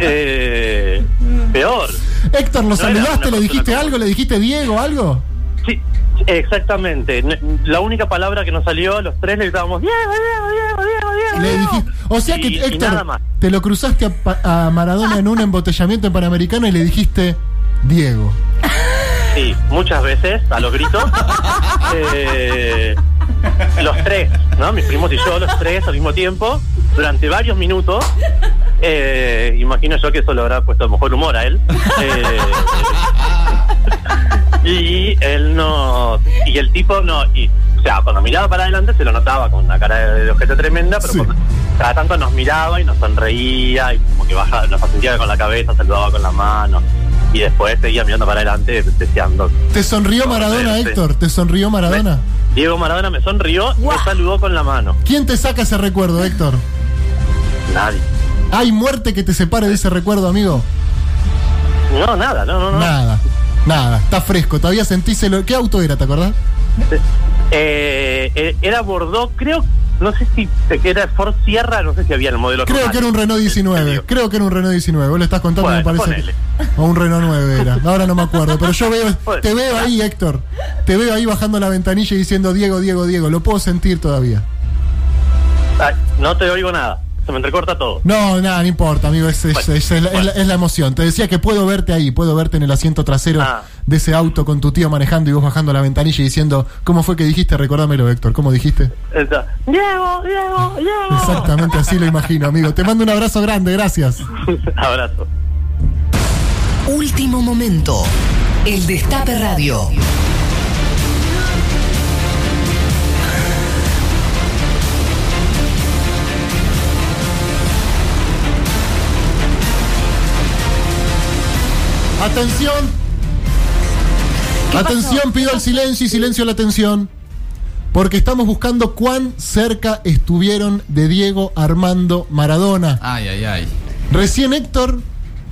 Eh, peor. Héctor, ¿lo No saludaste? ¿Le dijiste algo? ¿Le dijiste Diego algo? Sí, exactamente. La única palabra que nos salió, los tres le gritábamos Diego, Diego, Diego, Diego, Diego. Le Diego". dijiste, o sea que Y- y nada Héctor, más. te lo cruzaste a, a Maradona en un embotellamiento en Panamericano y le dijiste Diego. Sí, muchas veces, a los gritos. Eh, los tres, ¿no? Mis primos y yo, los tres al mismo tiempo, durante varios minutos. Eh, imagino yo que eso le habrá puesto mejor humor a él. Eh, y él no. Y el tipo no. Y, o sea, cuando miraba para adelante se lo notaba con una cara de, de ojete tremenda, pero cuando- cada tanto nos miraba y nos sonreía y como que bajaba, nos asentía con la cabeza, saludaba con la mano. Y después seguía mirando para adelante deseando ¿Te sonrió Maradona. Héctor? ¿Te sonrió Maradona? Diego Maradona me sonrió y me saludó con la mano. ¿Quién te saca ese recuerdo, Héctor? Nadie. ¿Hay muerte que te separe de ese recuerdo, amigo? No, nada, no, no, no. Nada, nada, está fresco. Todavía sentís el... ¿Qué auto era, te acordás? Eh, eh, era Bordeaux, creo, no sé si era Ford Sierra, no sé si había el modelo Creo normal. que era un Renault 19. Creo que era un Renault 19. Vos le estás contando, Bueno, me parece. que- O un Renault 9 era. Ahora no me acuerdo. Pero yo veo, te veo ahí, Héctor. Te veo ahí bajando la ventanilla y diciendo Diego, Diego, Diego. Lo puedo sentir todavía. Ay, no te oigo nada, se me entrecorta todo. No, nada, no importa, amigo. Es, es- la, es la- es la emoción. Te decía que puedo verte ahí. Puedo verte en el asiento trasero Ah. De ese auto con tu tío manejando y vos bajando la ventanilla y diciendo, ¿cómo fue que dijiste? Recordámelo, Héctor. ¿Cómo dijiste? Diego, Diego. Exactamente así lo imagino, amigo. Te mando un abrazo grande. Gracias. Abrazo. Último momento. El Destape Radio. Atención. Atención, pido el silencio y silencio a la atención. Porque estamos buscando cuán cerca estuvieron de Diego Armando Maradona. Ay, ay, ay. Recién Héctor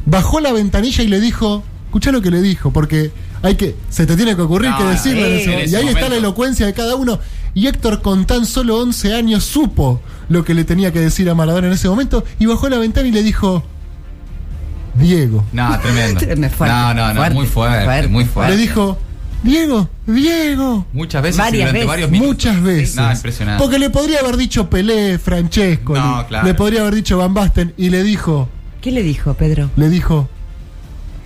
bajó la ventanilla y le dijo, escuchá lo que le dijo, porque hay que, se te tiene que ocurrir No, que decirlo. en en ese- ese y ahí está la elocuencia de cada uno. Y Héctor con tan solo 11 años supo lo que le tenía que decir a Maradona en ese momento y bajó la ventana y le dijo, Diego. No, tremendo. Fuerte, no, no, no, fuerte, muy fuerte, fuerte. muy fuerte. Le dijo, Diego, Diego. Muchas veces Varias durante veces. varios minutos. Muchas veces. No, impresionante. Porque le podría haber dicho Pelé, Francesco, No, le, claro. le podría haber dicho Van Basten y le dijo, ¿Qué le dijo, Pedro? le dijo,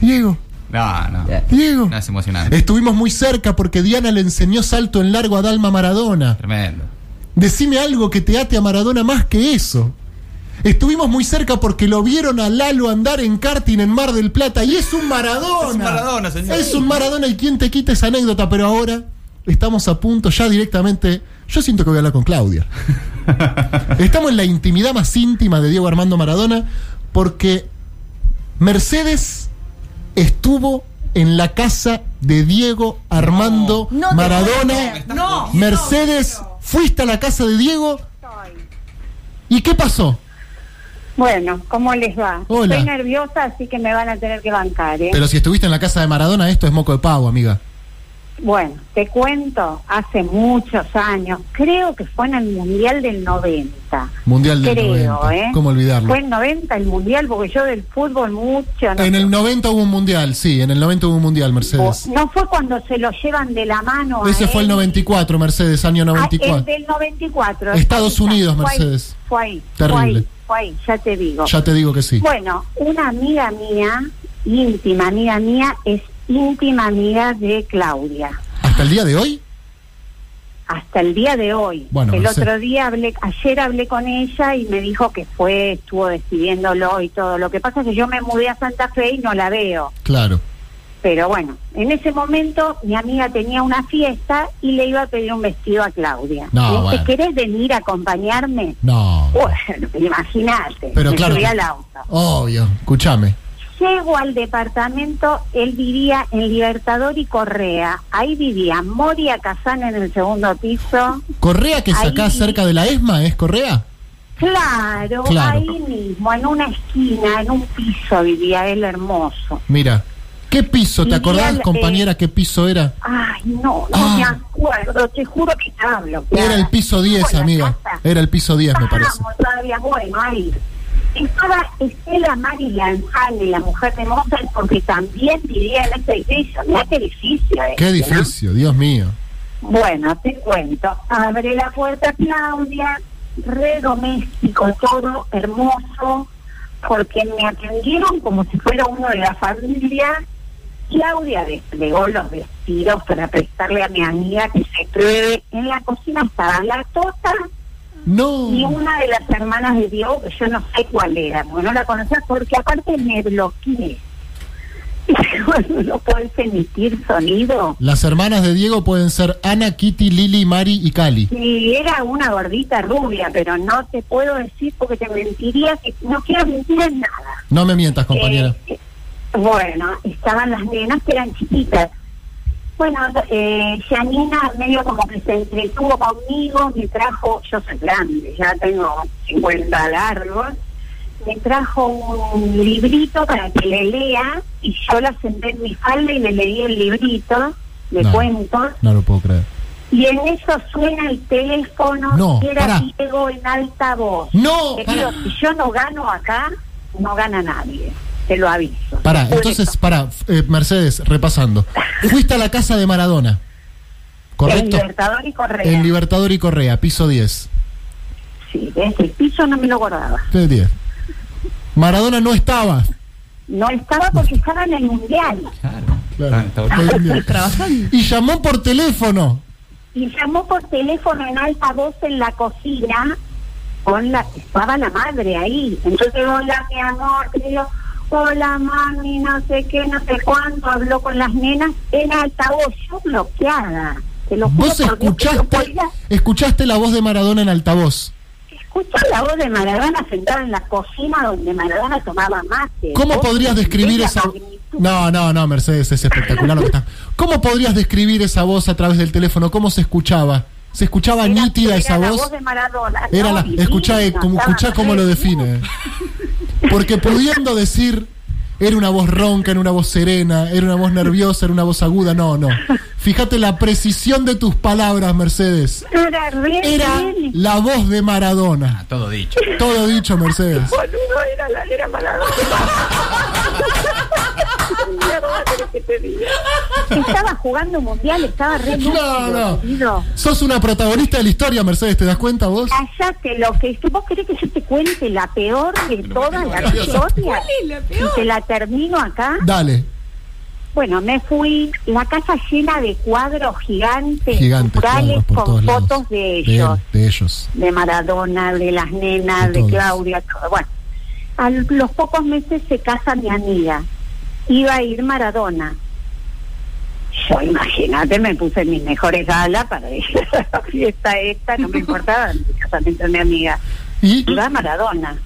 Diego, No, no. Diego. No, es emocionante. Estuvimos muy cerca porque Diana le enseñó salto en largo a Dalma Maradona. Tremendo. Decime algo que te ate a Maradona más que eso. Estuvimos muy cerca porque lo vieron a Lalo andar en karting en Mar del Plata y es un Maradona. Es un Maradona, señor. Es un Maradona y quién te quita esa anécdota, pero ahora estamos a punto ya directamente. Yo siento que voy a hablar con Claudia. Estamos en la intimidad más íntima de Diego Armando Maradona porque Mercedes estuvo en la casa de Diego Armando No te Maradona. No. Mercedes, fuiste a la casa de Diego. ¿Y qué pasó? Bueno, ¿cómo les va? Hola. Estoy nerviosa, así que me van a tener que bancar, ¿eh? Pero si estuviste en la casa de Maradona, esto es moco de pavo, amiga. Bueno, te cuento, hace muchos años, creo que fue en el Mundial del 90. Mundial del creo, 90. ¿eh? ¿Cómo olvidarlo? Fue en 90 el Mundial, porque yo del fútbol mucho... No, En el 90 hubo un mundial, sí, en el 90 hubo un mundial, Mercedes. no fue cuando se lo llevan de la mano a Ese fue el él. 94, Mercedes, año Ah, 94. el del 94. Estados Unidos, fue ahí, Mercedes. Fue ahí, Terrible. fue ahí, ahí, ya te digo. Ya te digo que sí. Bueno, una amiga mía, íntima amiga mía, es íntima amiga de Claudia. ¿Hasta el día de hoy? Hasta el día de hoy. Bueno, el Mercedes. otro día hablé, ayer hablé con ella y me dijo que fue, estuvo decidiéndolo y todo. Lo que pasa es que yo me mudé a Santa Fe y no la veo. Claro. Pero bueno, en ese momento mi amiga tenía una fiesta y le iba a pedir un vestido a Claudia. No, dice, bueno. ¿querés venir a acompañarme? No. Bueno, imagínate. Pero me claro subí que- al auto. Obvio, escúchame. Llego al departamento, él vivía en Libertador y Correa. Ahí vivía Moria Kazán en el segundo piso. ¿Correa que Ahí- sacás cerca de la ESMA es Correa? Claro, Claro. ahí mismo, en una esquina, en un piso vivía él hermoso. Mira. ¿Qué piso? ¿Te acordás, el- compañera, qué piso era? Ay, no, no Ah. me acuerdo, te juro que estaba bloqueada. Era el piso 10, Bueno, amiga. Era el piso 10, me parece. Todavía, bueno, ahí. Estaba Estela Mari Lanzani, la mujer de Mozart, porque también vivía en ese edificio. Mira qué edificio. Qué ese, ¿no? edificio, Dios mío. Bueno, te cuento. Abre la puerta Claudia, re doméstico, todo hermoso, porque me atendieron como si fuera uno de la familia. Claudia desplegó los vestidos para prestarle a mi amiga que se pruebe. En la cocina estaba la tota No. y una de las hermanas de Diego, que yo no sé cuál era, porque no la conocía, porque aparte me bloqueé. No puedes emitir sonido, Las hermanas de Diego pueden ser Ana, Kitty, Lili, Mari y Cali. Sí, era una gordita rubia, pero no te puedo decir porque te mentiría que no quiero mentir en nada. No me mientas, compañera. Eh, bueno, estaban las nenas que eran chiquitas. Bueno, eh, Janina medio como que se entretuvo conmigo, me trajo, yo soy grande, ya tengo 50 largos, me trajo un librito para que le lea y yo la senté en mi falda y le leí el librito de No. cuentos No lo puedo creer. y en eso suena el teléfono No, y era. Diego en alta voz. No, Querido, si yo no gano acá, no gana nadie. Te lo aviso. Pará, entonces, pará, eh, Mercedes, repasando. Fuiste a la casa de Maradona. En ¿Correcto? Libertador y Correa. En Libertador y Correa, piso 10. Sí, desde el piso no me lo guardaba. Piso 10. Maradona no estaba. No estaba porque estaba en el mundial. Trabajando. Y llamó por teléfono. Y llamó por teléfono en alta voz en la cocina con la estaba la madre ahí. Entonces, hola, mi amor, querido. Hola, mami, no sé qué, no sé cuánto. Habló con las nenas en alta voz, yo bloqueada. Te lo juro Vos escuchaste, escuchaste la voz de Maradona en altavoz. escuchar la voz de Maradona sentada en la cocina donde Maradona tomaba mate. ¿Cómo podrías describir esa. No, no, no, Mercedes, es espectacular lo que está. ¿Cómo podrías describir esa voz a través del teléfono? ¿Cómo se escuchaba? ¿Se escuchaba nítida Era esa la voz? voz de Maradona. Era no, la, divino, escuchá, como, escuchá cómo lo define. Porque pudiendo decir, era una voz ronca, era una voz serena, era una voz nerviosa, era una voz aguda, no, no. Fíjate la precisión de tus palabras, Mercedes. Era la voz de Maradona. Todo dicho. Todo dicho, Mercedes. Boludo, era la era Maradona. Mierda, ¿querés que te diga? Estaba jugando un mundial, estaba re No, no. Sos una protagonista de la historia, Mercedes, ¿te das cuenta vos? Cállate lo que vos querés que yo te cuente la peor de toda la historia. Y te la termino acá. Dale, Bueno, me fui, la casa llena de cuadros gigantes, gigantes, murales cuadros con lados. fotos de De, ellos, de ellos. de Maradona, de las nenas, De. Claudia, todo. Bueno, a los pocos meses se casa mi amiga. Iba a ir Maradona. Yo, imagínate, me puse mis mejores galas para ir a la fiesta esta, no me importaba el casamiento de mi amiga. ¿Y? Iba Maradona.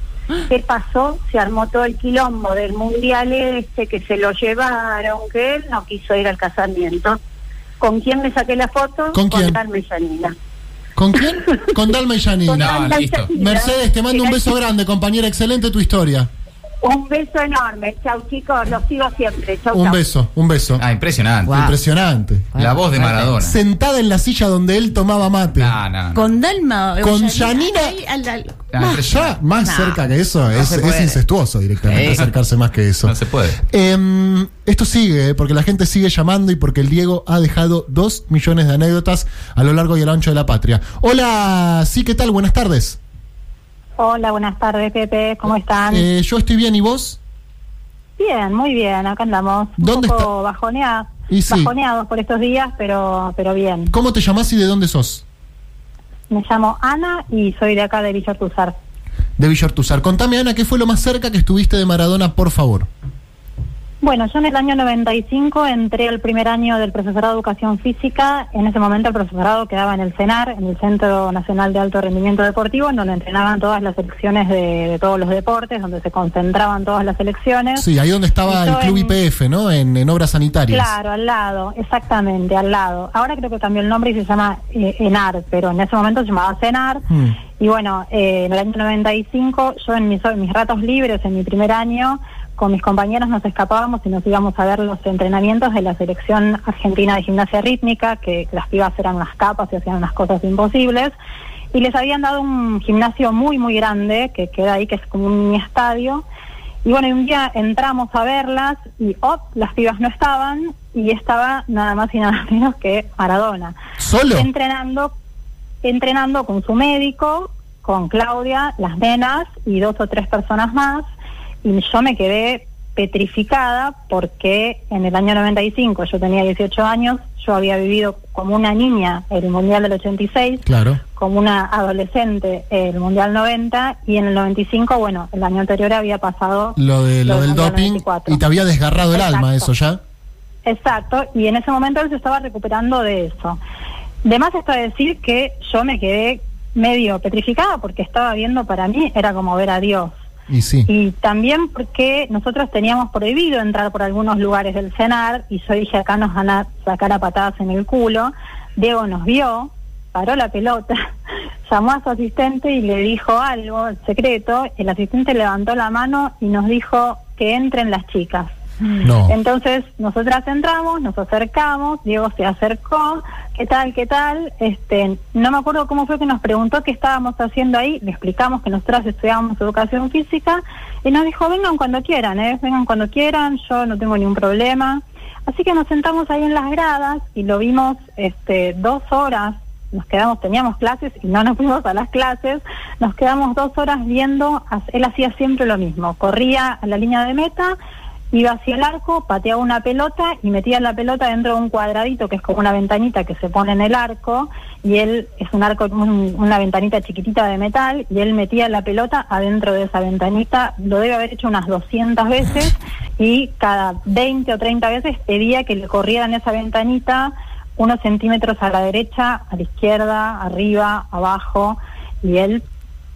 ¿Qué pasó? Se armó todo el quilombo del mundial este, que se lo llevaron, que él no quiso ir al casamiento. ¿Con quién me saqué la foto? ¿Con quién? Dalma y Janina. ¿Con quién? Con Dalma y Janine. Con Dalma y Janina. Mercedes, te mando un beso grande, compañera. Excelente tu historia. Un beso enorme. Chau, chicos. Los sigo siempre. Chau, Un chau. beso, un beso. Ah, impresionante. Impresionante. La voz de Maradona. Sentada en la silla donde él tomaba mate. No, no, no. Con Dalma. Con al- Ah, Más, ya, más Nah. cerca que eso, es, incestuoso directamente Eh. acercarse más que eso. No se puede. Em, esto sigue, eh, porque la gente sigue llamando y porque el Diego ha dejado dos millones de anécdotas a lo largo y a lo ancho de la patria. Hola, sí, ¿qué tal? Buenas tardes. Hola, buenas tardes, Pepe. ¿Cómo están? Eh, yo estoy bien, ¿y vos? Bien, muy bien. Acá andamos. Un ¿Dónde poco bajonea- Y sí. bajoneados por estos días, pero, pero bien. ¿Cómo te llamás y de dónde sos? Me llamo Ana y soy de acá de Villa Tuzar. De Villortuzar. Contame, Ana, ¿qué fue lo más cerca que estuviste de Maradona, por favor? Bueno, yo en el año 95 entré al primer año del profesorado de educación física. En ese momento el profesorado quedaba en el CENAR, en el Centro Nacional de Alto Rendimiento Deportivo, en donde entrenaban todas las selecciones de, de todos los deportes, donde se concentraban todas las selecciones. Sí, ahí donde estaba el Club IPF, ¿no? En, en obras sanitarias. Claro, al lado, exactamente, al lado. Ahora creo que cambió el nombre y se llama eh, ENAR, pero en ese momento se llamaba CENAR. Mm. Y bueno, eh, en el año 95, yo en mis, en mis ratos libres, en mi primer año, con mis compañeros nos escapábamos y nos íbamos a ver los entrenamientos de la selección argentina de gimnasia rítmica, que las pibas eran las capas y hacían unas cosas imposibles. Y les habían dado un gimnasio muy, muy grande, que queda ahí, que es como un mini estadio. Y bueno, y un día entramos a verlas y ¡op! las pibas no estaban y estaba nada más y nada menos que Maradona. ¿Solo? Entrenando, entrenando con su médico, con Claudia, las nenas y dos o tres personas más. Y yo me quedé petrificada porque en el año 95 yo tenía 18 años, yo había vivido como una niña el Mundial del 86 Claro. como una adolescente el Mundial 90 y en el 95, bueno, el año anterior había pasado Lo, de, lo del Mundial doping 94. y te había desgarrado el alma, eso ya. Exacto, y en ese momento él se estaba recuperando de eso. De más está decir que yo me quedé medio petrificada porque estaba viendo para mí, era como ver a Dios. Y también porque nosotros teníamos prohibido entrar por algunos lugares del cenar y yo dije acá nos van a sacar a patadas en el culo. Diego nos vio, paró la pelota, llamó a su asistente y le dijo algo, el secreto. El asistente levantó la mano y nos dijo que entren las chicas. No. Entonces, nosotras entramos, nos acercamos, Diego se acercó, ¿qué tal, qué tal? Este, no me acuerdo cómo fue que nos preguntó qué estábamos haciendo ahí, le explicamos que nosotras estudiábamos educación física y nos dijo, vengan cuando quieran, ¿eh? vengan cuando quieran, yo no tengo ningún problema. Así que nos sentamos ahí en las gradas y lo vimos este, dos horas, nos quedamos, teníamos clases y no nos fuimos a las clases, nos quedamos dos horas viendo, él hacía siempre lo mismo, corría a la línea de meta, iba hacia el arco, pateaba una pelota y metía la pelota dentro de un cuadradito que es como una ventanita que se pone en el arco y él es un arco, un- una ventanita chiquitita de metal y él metía la pelota adentro de esa ventanita, lo debe haber hecho unas 200 veces y cada 20 o 30 veces pedía que le corrieran esa ventanita unos centímetros a la derecha, a la izquierda, arriba, abajo y él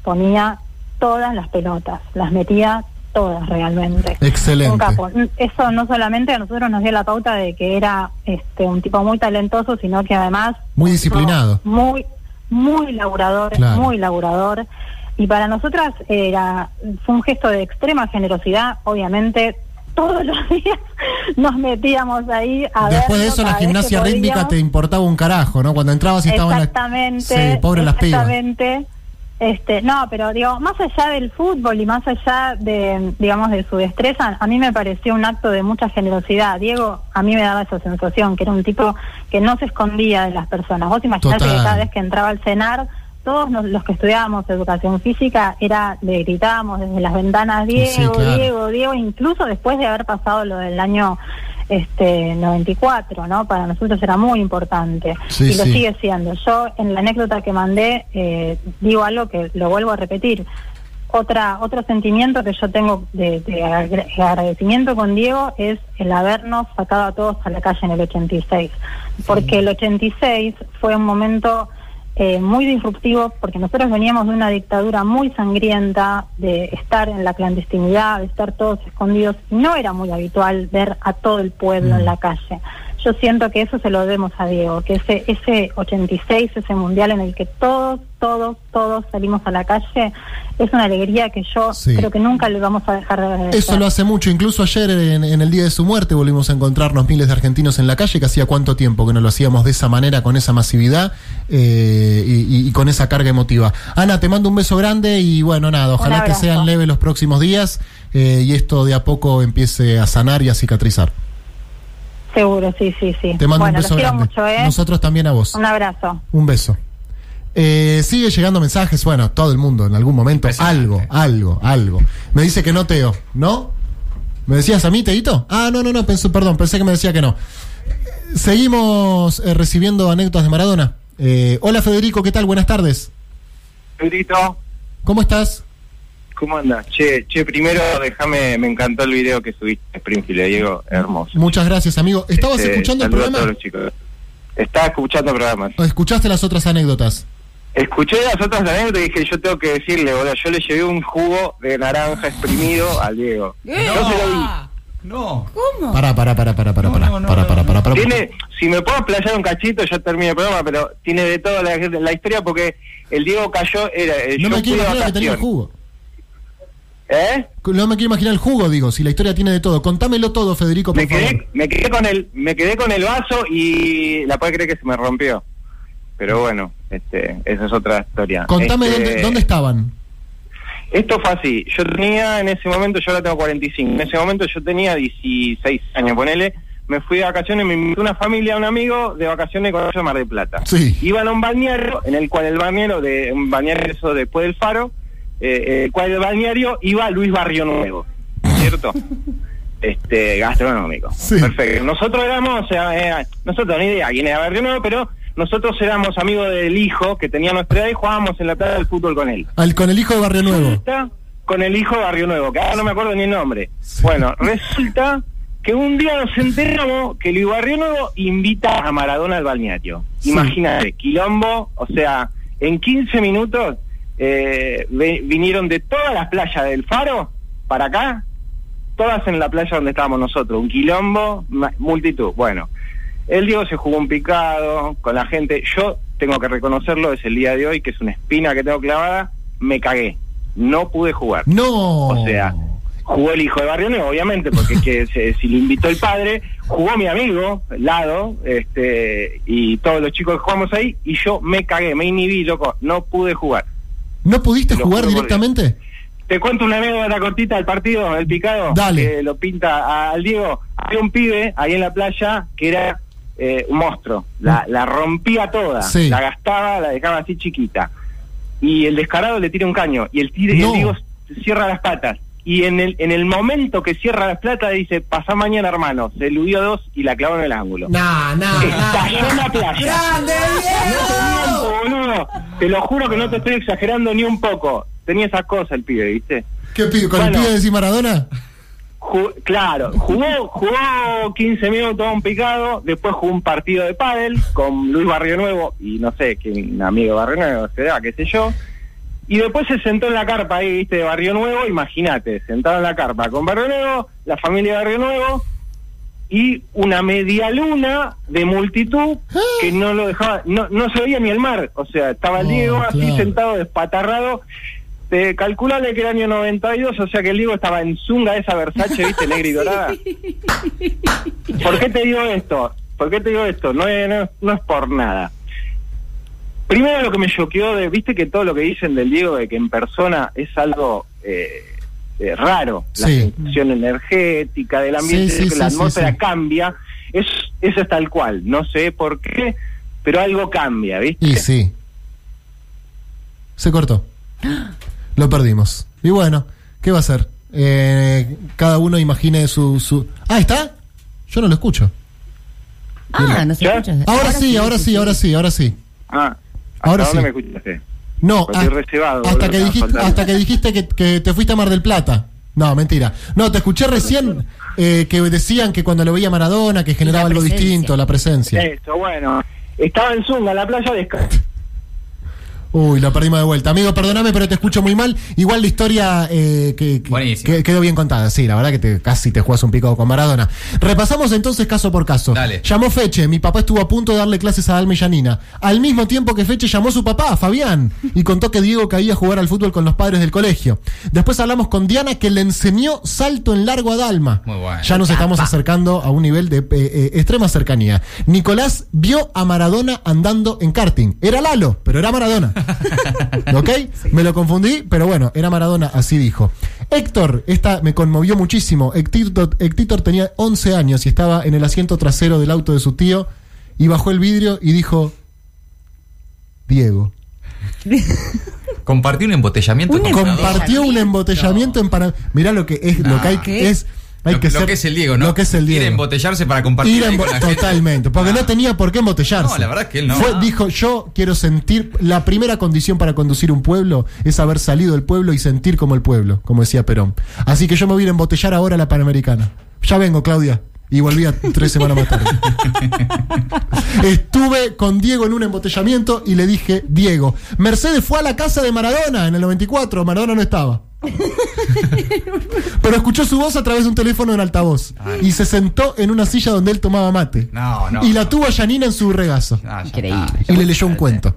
ponía todas las pelotas, las metía todas realmente. Excelente. Un capo. Eso no solamente a nosotros nos dio la pauta de que era este un tipo muy talentoso, sino que además Muy disciplinado. muy muy laburador, Claro. muy laburador. y para nosotras era fue un gesto de extrema generosidad, obviamente todos los días nos metíamos ahí a. Después de eso, la gimnasia rítmica te importaba un carajo, ¿no? Cuando entrabas y estaban. Exactamente. Sí, pobre las pibas. Este, no, pero digo, más allá del fútbol y más allá de, digamos, de su destreza, a mí me pareció un acto de mucha generosidad. Diego, a mí me daba esa sensación, que era un tipo que no se escondía de las personas. Vos imaginate Total. que cada vez que entraba al cenar, todos nos- los que estudiábamos educación física, era le gritábamos desde las ventanas, Diego, Sí, claro. Diego, Diego, incluso después de haber pasado lo del año este 94, ¿no? Para nosotros era muy importante Sí, y lo sí. sigue siendo. Yo en la anécdota que mandé eh, digo algo que lo vuelvo a repetir. Otra otro sentimiento que yo tengo de, de agra- agradecimiento con Diego es el habernos sacado a todos a la calle en el 86, porque el 86 fue un momento eh, muy disruptivo porque nosotros veníamos de una dictadura muy sangrienta, de estar en la clandestinidad, de estar todos escondidos, no era muy habitual ver a todo el pueblo en la calle. Yo siento que eso se lo debemos a Diego, que ese, ese 86, ese mundial en el que todos, todos, todos salimos a la calle, es una alegría que yo Sí. creo que nunca le vamos a dejar de agradecer. Eso lo hace mucho. Incluso ayer, en, en el día de su muerte, volvimos a encontrarnos miles de argentinos en la calle, que hacía cuánto tiempo que no lo hacíamos de esa manera, con esa masividad eh, y, con esa carga emotiva. Ana, te mando un beso grande y bueno, nada, ojalá que sean leves los próximos días eh, y esto de a poco empiece a sanar y a cicatrizar. Seguro, sí, sí, sí. Te mando bueno, un beso grande. mucho, ¿eh? Nosotros también a vos. Un abrazo. Un beso. Eh, sigue llegando mensajes, bueno, todo el mundo en algún momento, algo, algo, algo. Me dice que no, Teo, ¿no? ¿Me decías a mí, Teito? Ah, no, no, no, pensé, perdón, pensé que me decía que no. Seguimos eh, recibiendo anécdotas de Maradona. Eh, hola Federico, ¿qué tal? Buenas tardes. Pedrito, ¿Cómo estás? ¿Cómo andas? Che, che, primero déjame, me encantó el video que subiste, Springfield, Diego, hermoso. Muchas gracias, amigo. ¿Estabas Este, escuchando el a programa? todos los chicos. Estaba escuchando programas. ¿O escuchaste las otras anécdotas? Escuché las otras anécdotas y dije, yo tengo que decirle, boludo, yo le llevé un jugo de naranja exprimido al Diego. ¿Qué? Yo se lo di. No. ¿Cómo? Pará, pará, pará, pará, pará, pará, no, no, pará, no, pará, no. pará, pará. Tiene, si me puedo explayar un cachito, ya termino el programa, pero tiene de todo la, la historia porque el Diego cayó, era, eh, No yo me quiero que tenía el jugo. ¿Eh? No me quiero imaginar el jugo, digo, si la historia tiene de todo. Contámelo todo, Federico, por me favor. quedé, me quedé con el me quedé con el vaso y la puede creer que se me rompió pero bueno este esa es otra historia Contame Este, dónde, dónde estaban. esto fue así yo tenía en ese momento yo ahora tengo 45 en ese momento yo tenía 16 años ponele me fui de vacaciones me invitó una familia un amigo de vacaciones con de Mar del Plata Sí. iban a un balneario en el cual el balneario de un balneario eso después del faro eh, el cual el balneario iba Luis Barrio Nuevo cierto este gastronómico. Perfecto. Nosotros éramos, o sea, eh, nosotros ni idea quién era Barrio Nuevo, pero nosotros éramos amigos del hijo que tenía nuestra edad y jugábamos en la playa del fútbol con él. Al, con el hijo de Barrio Nuevo. Resulta con el hijo de Barrio Nuevo, que ahora no me acuerdo ni el nombre. Bueno, resulta que un día nos enteramos que Luis Barrio Nuevo invita a Maradona al balneario. Imagínate, quilombo, o sea, en 15 minutos eh, vinieron de todas las playas del Faro para acá, todas en la playa donde estábamos nosotros, un quilombo, multitud. Bueno, el Diego se jugó un picado con la gente. Yo tengo que reconocerlo, es el día de hoy, que es una espina que tengo clavada. Me cagué. No pude jugar. No. O sea, jugó el hijo de Barrio Nuevo, obviamente, porque que se- si lo invitó el padre, jugó mi amigo, Lado, este, y todos los chicos que jugamos ahí, y yo me cagué, me inhibí, loco. No pude jugar. ¿No pudiste lo jugar directamente? Te cuento una anécdota cortita del partido, el picado, Dale. que lo pinta al Diego. Había un pibe ahí en la playa que era eh, un monstruo, la, la rompía toda, Sí. la gastaba, la dejaba así chiquita. Y el descarado le tira un caño y el, tire, No. el Diego cierra las patas. Y en el, en el momento que cierra las patas dice, pasá mañana hermano, se eludió dos y la clavó en el ángulo. Nah, nah, Estalló en la playa. No te miento, boludo. Te lo juro que no te estoy exagerando ni un poco. Tenía esas cosas el pibe, ¿viste? ¿Qué pido? ¿Con el pibe de Maradona? Ju- claro, jugó, jugó 15 minutos un picado, después jugó un partido de pádel con Luis Barrio Nuevo y no sé, que un amigo de Barrio Nuevo qué sé yo. Y después se sentó en la carpa ahí, viste, de Barrio Nuevo, imagínate, sentado en la carpa con Barrio Nuevo, la familia de Barrio Nuevo y una media luna de multitud que no lo dejaba, no, no se veía ni el mar, o sea, estaba el Oh, Diego así claro. sentado despatarrado Este, calculale que era año 92, o sea que el Diego estaba en zunga esa Versace, viste, negra y dorada. ¿Por qué te digo esto? ¿Por qué te digo esto? No no, no es por nada. Primero lo que me choqueó de, viste que todo lo que dicen del Diego de que en persona es algo eh, eh, raro, la Sí. sensación energética del ambiente, Sí, sí, que la atmósfera sí. cambia, es, eso es tal cual, no sé por qué, pero algo cambia, ¿viste? Y sí. Se cortó. Lo perdimos. Y bueno, ¿qué va a hacer? Eh, cada uno imagine su, su... Ah, ¿está? Yo no lo escucho. Ah, no se escucha. Ahora sí, ahora sí, ahora sí, ahora sí. Ah, Ahora ¿hasta dónde sí. me escuchaste? No, Pues ah, reservado, hasta, boludo, que dijiste, hasta que dijiste que, que te fuiste a Mar del Plata. No, mentira. No, te escuché recién eh, que decían que cuando lo veía Maradona, que generaba algo distinto, la presencia. Eso, bueno. Estaba en Zunga, en la playa de Uy, la perdimos de vuelta. Amigo, perdóname, pero te escucho muy mal. Igual la historia eh, que, que- quedó bien contada. Sí, la verdad que te, casi te juegas un picado con Maradona. Repasamos entonces caso por caso. Dale. Llamó Feche. Mi papá estuvo a punto de darle clases a Alma y Yanina. Al mismo tiempo que Feche llamó a su papá, Fabián, y contó que Diego caía a jugar al fútbol con los padres del colegio. Después hablamos con Diana, que le enseñó salto en largo a Dalma. Muy bueno. Ya nos estamos acercando a un nivel de eh, eh, extrema cercanía. Nicolás vio a Maradona andando en karting. Era Lalo, pero era Maradona. ¿Ok? Me lo confundí, pero bueno, era Maradona, así dijo. Héctor, esta me conmovió muchísimo. Héctor, Héctor tenía 11 años y estaba en el asiento trasero del auto de su tío y bajó el vidrio y dijo, Diego. Compartí un embotellamiento Un con Compartió un embotellamiento en Panamá. Mirá lo que es, lo que hay que es. Hay lo, que lo ser- que es el Diego, ¿no? Lo que es el Diego. Quiere embotellarse para compartir Ir ahí en- con la gente. totalmente, porque Ah. no tenía por qué embotellarse. No, la verdad es que él no. Fue- Ah. Dijo, yo quiero sentir, la primera condición para conducir un pueblo es haber salido del pueblo y sentir como el pueblo, como decía Perón. Así que yo me voy a ir a embotellar ahora a la Panamericana. Ya vengo, Claudia. Y volví a tres semanas más tarde. Estuve con Diego en un embotellamiento y le dije, Diego, Mercedes fue a la casa de Maradona en el 94, Maradona no estaba. Pero escuchó su voz a través de un teléfono en altavoz y se sentó en una silla donde él tomaba mate. No, no. Y la tuvo a Janina en su regazo. Ah, Increíble. Y le leyó un cuento.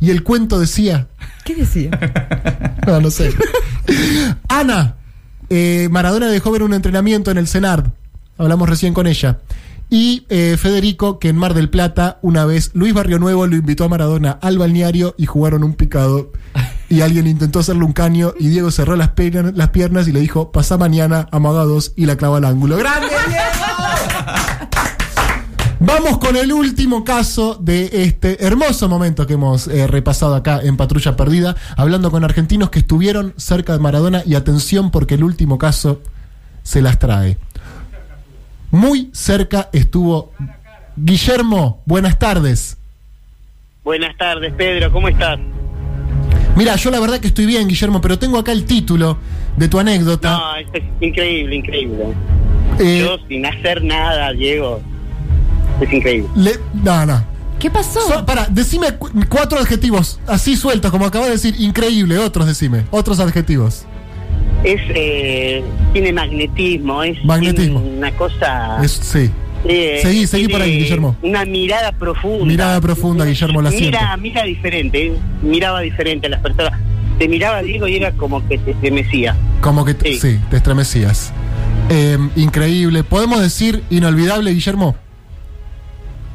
Y el cuento decía, ¿Qué decía? no, no sé. Ana, eh, Maradona dejó ver un entrenamiento en el CENARD. Hablamos recién con ella. Y eh, Federico, que en Mar del Plata, una vez, Luis Barrio Nuevo lo invitó a Maradona al balneario y jugaron un picado. Y alguien intentó hacerle un caño y Diego cerró las, piernas- las piernas y le dijo, pasá mañana, amagados, y la clavó al ángulo. ¡Grande, Vamos con el último caso de este hermoso momento que hemos eh, repasado acá en Patrulla Perdida, hablando con argentinos que estuvieron cerca de Maradona y atención porque el último caso se las trae. Muy cerca estuvo Guillermo, buenas tardes. Buenas tardes, Pedro, ¿cómo estás? Mira, yo la verdad que estoy bien, Guillermo, pero tengo acá el título de tu anécdota. No, esto es increíble, increíble. Eh, Yo sin hacer nada, Diego. Es increíble. le- no, no. ¿Qué pasó? So- para, decime cu- cuatro adjetivos, así sueltos, como acabo de decir, increíble, otros decime, otros adjetivos. Es, eh, tiene magnetismo, es Magnetismo. tiene una cosa... Es, sí. Eh, Seguí, seguí por ahí, Guillermo. Una mirada profunda. Mirada profunda, Guillermo, la siento. Mira, mira diferente, eh, miraba diferente a las personas. Te miraba Diego y era como que te estremecía. Como que sí. Sí. te estremecías. Eh, increíble. ¿Podemos decir inolvidable, Guillermo?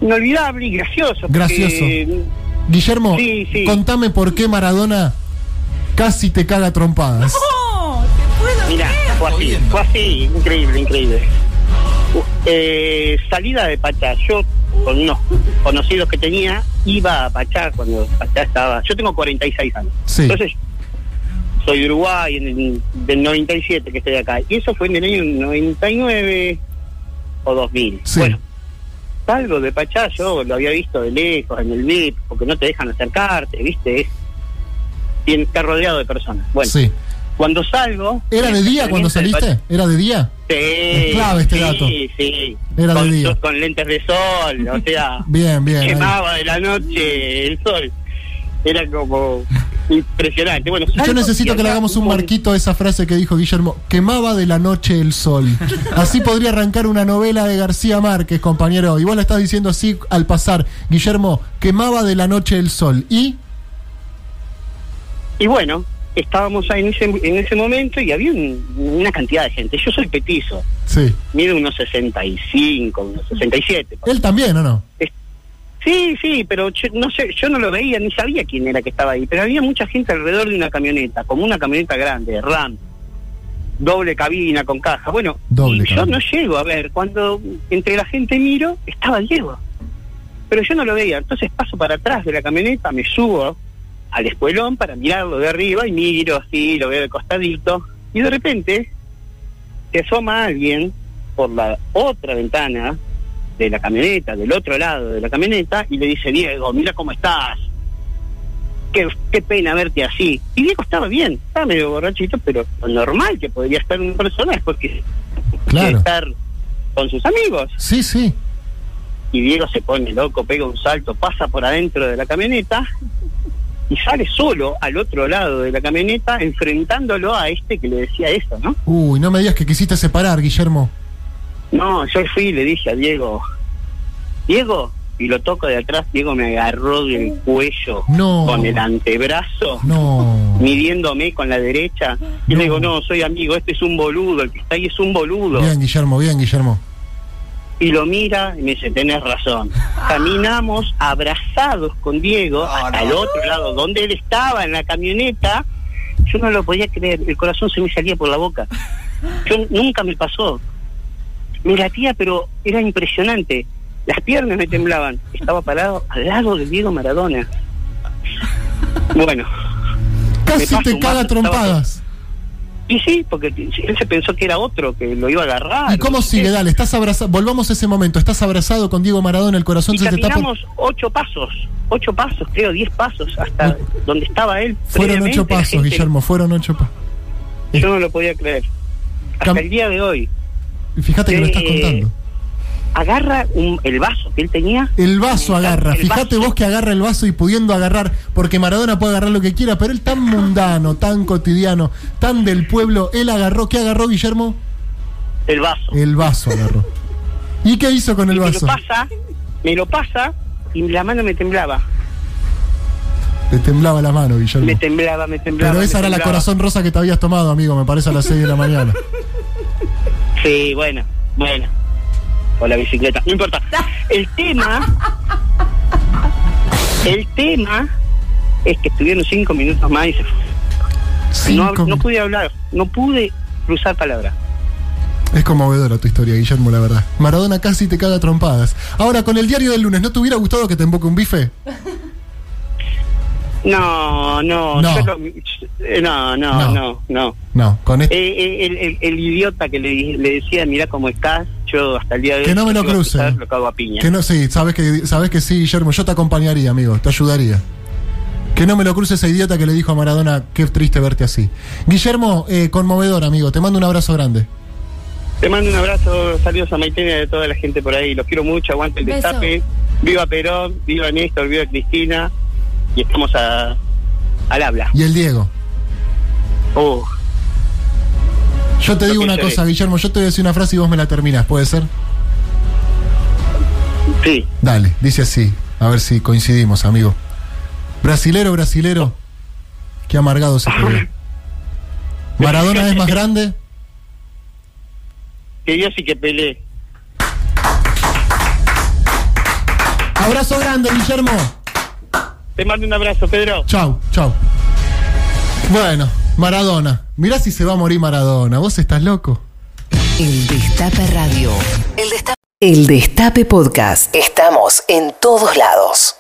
Inolvidable y gracioso. porque, Gracioso. Guillermo, Sí, sí. contame por qué Maradona casi te caga trompadas. Mira, fue así, fue así, increíble, increíble. Eh, salida de Pachá, yo con unos conocidos que tenía, iba a Pachá cuando Pachá estaba. Yo tengo 46 años. Sí. Entonces, soy de Uruguay, en el, del 97 que estoy acá. Y eso fue en el año 99 o 2000. Sí. Bueno, salgo de Pachá, yo lo había visto de lejos, en el VIP, porque no te dejan acercarte, ¿viste? Es, está rodeado de personas. Bueno, Sí. Cuando salgo... ¿Era de día cuando saliste? ¿Era de día? Sí, Es clave este sí, dato. sí. Era de día. con lentes de sol, o sea, Bien, bien. ahí. quemaba de la noche el sol. Era como impresionante. Bueno, Yo necesito y que le hagamos un marquito a esa frase que dijo Guillermo. Quemaba de la noche el sol. Así podría arrancar una novela de García Márquez, compañero. Igual la estás diciendo así al pasar. Guillermo, quemaba de la noche el sol. ¿Y? Y bueno, estábamos ahí en ese, en ese momento y había un- una cantidad de gente. Yo soy petizo, Sí. mido unos 65, unos 67. Él también, ¿o no? Sí, sí, pero yo, no sé, yo no lo veía ni sabía quién era que estaba ahí, pero había mucha gente alrededor de una camioneta, como una camioneta grande, RAM, doble cabina con caja. Bueno, Doble y yo cabina. no llego a ver, cuando entre la gente miro, estaba Diego, pero yo no lo veía, entonces paso para atrás de la camioneta, me subo al espuelón para mirarlo de arriba y miro así, lo veo de costadito, y de repente se asoma alguien por la otra ventana de la camioneta, del otro lado de la camioneta, y le dice, Diego, mira cómo estás. Qué, qué pena verte así. Y Diego estaba bien, estaba medio borrachito, pero lo normal que podría estar una persona es porque Claro. estar con sus amigos. Sí, sí. Y Diego se pone loco, pega un salto, pasa por adentro de la camioneta y sale solo al otro lado de la camioneta enfrentándolo a este que le decía eso, ¿no? Uy, no me digas que quisiste separar, Guillermo. No, yo fui y le dije a Diego, Diego, y lo toco de atrás, Diego me agarró del cuello No. con el antebrazo, No. midiéndome con la derecha, y le digo, no, soy amigo, este es un boludo, el que está ahí es un boludo. Bien, Guillermo, bien, Guillermo. Y lo mira y me dice, tenés razón. Caminamos abrazados con Diego hasta el otro lado, donde él estaba en la camioneta. Yo no lo podía creer, el corazón se me salía por la boca. Yo nunca me pasó. Me latía, pero era impresionante. Las piernas me temblaban. Estaba parado al lado de Diego Maradona. Bueno. Casi te caga trompadas. Y sí, porque él se pensó que era otro, que lo iba a agarrar. ¿Y cómo sigue? Dale, estás abrazado. Volvamos a ese momento. Estás abrazado con Diego Maradona, el corazón Y se te está caminamos ocho pasos, ocho pasos, creo, diez pasos, hasta donde estaba él. Fueron ocho pasos, gente- Guillermo, fueron ocho pasos. Yo no lo podía creer. Hasta Cam- el día de hoy. Y Fíjate que lo estás Eh, contando. Agarra un- el vaso que él tenía. El vaso agarra. el Fíjate vos que agarra el vaso y pudiendo agarrar, porque Maradona puede agarrar lo que quiera, pero él tan mundano, tan cotidiano, tan del pueblo, él agarró. ¿Qué agarró, Guillermo? El vaso. El vaso agarró. ¿Y qué hizo con el Y me vaso? lo pasa, me lo pasa y la mano me temblaba. Le temblaba la mano, Guillermo. Me temblaba, me temblaba. Pero me esa era la corazón rosa que te habías tomado, amigo, me parece a las 6 de la mañana. Sí, bueno, bueno. O la bicicleta, no importa. El tema, el tema es que estuvieron cinco minutos más y se fue. No, no pude hablar, no pude cruzar palabras. Es conmovedora tu historia, Guillermo, la verdad. Maradona casi te caga trompadas. Ahora, con el diario del lunes, ¿no te hubiera gustado que te emboque un bife? No, no, No. lo- eh, no, no, No. no, no. No, con este. Eh, eh, el, el- el idiota que le, le decía, mira cómo estás, yo hasta el día de hoy... Que no me lo a cruce. cruzar, Lo cago a piña. Que no, sí, sabes que, sabes que sí, Guillermo, yo te acompañaría, amigo, te ayudaría. Que no me lo cruce ese idiota que le dijo a Maradona, qué triste verte así. Guillermo, eh, conmovedor, amigo, te mando un abrazo grande. Te mando un abrazo, saludos a Maitena y a toda la gente por ahí. Los quiero mucho, aguante el Beso. destape. Viva Perón, viva Néstor, viva Cristina. Y estamos a, al habla. Y el Diego. Oh, Yo te digo una cosa, Guillermo, yo te voy a decir una frase y vos me la terminás, ¿puede ser? sí. Dale, dice así, a ver si coincidimos, amigo. Brasilero, brasilero, qué amargado se ve. Maradona es más grande. Que Dios sí que pelee. Abrazo grande, Guillermo. Te mando un abrazo, Pedro. Chau, chau. Bueno, Maradona. Mirá si se va a morir Maradona. ¿Vos estás loco? El Destape Radio. El Destape, el Destape Podcast. Estamos en todos lados.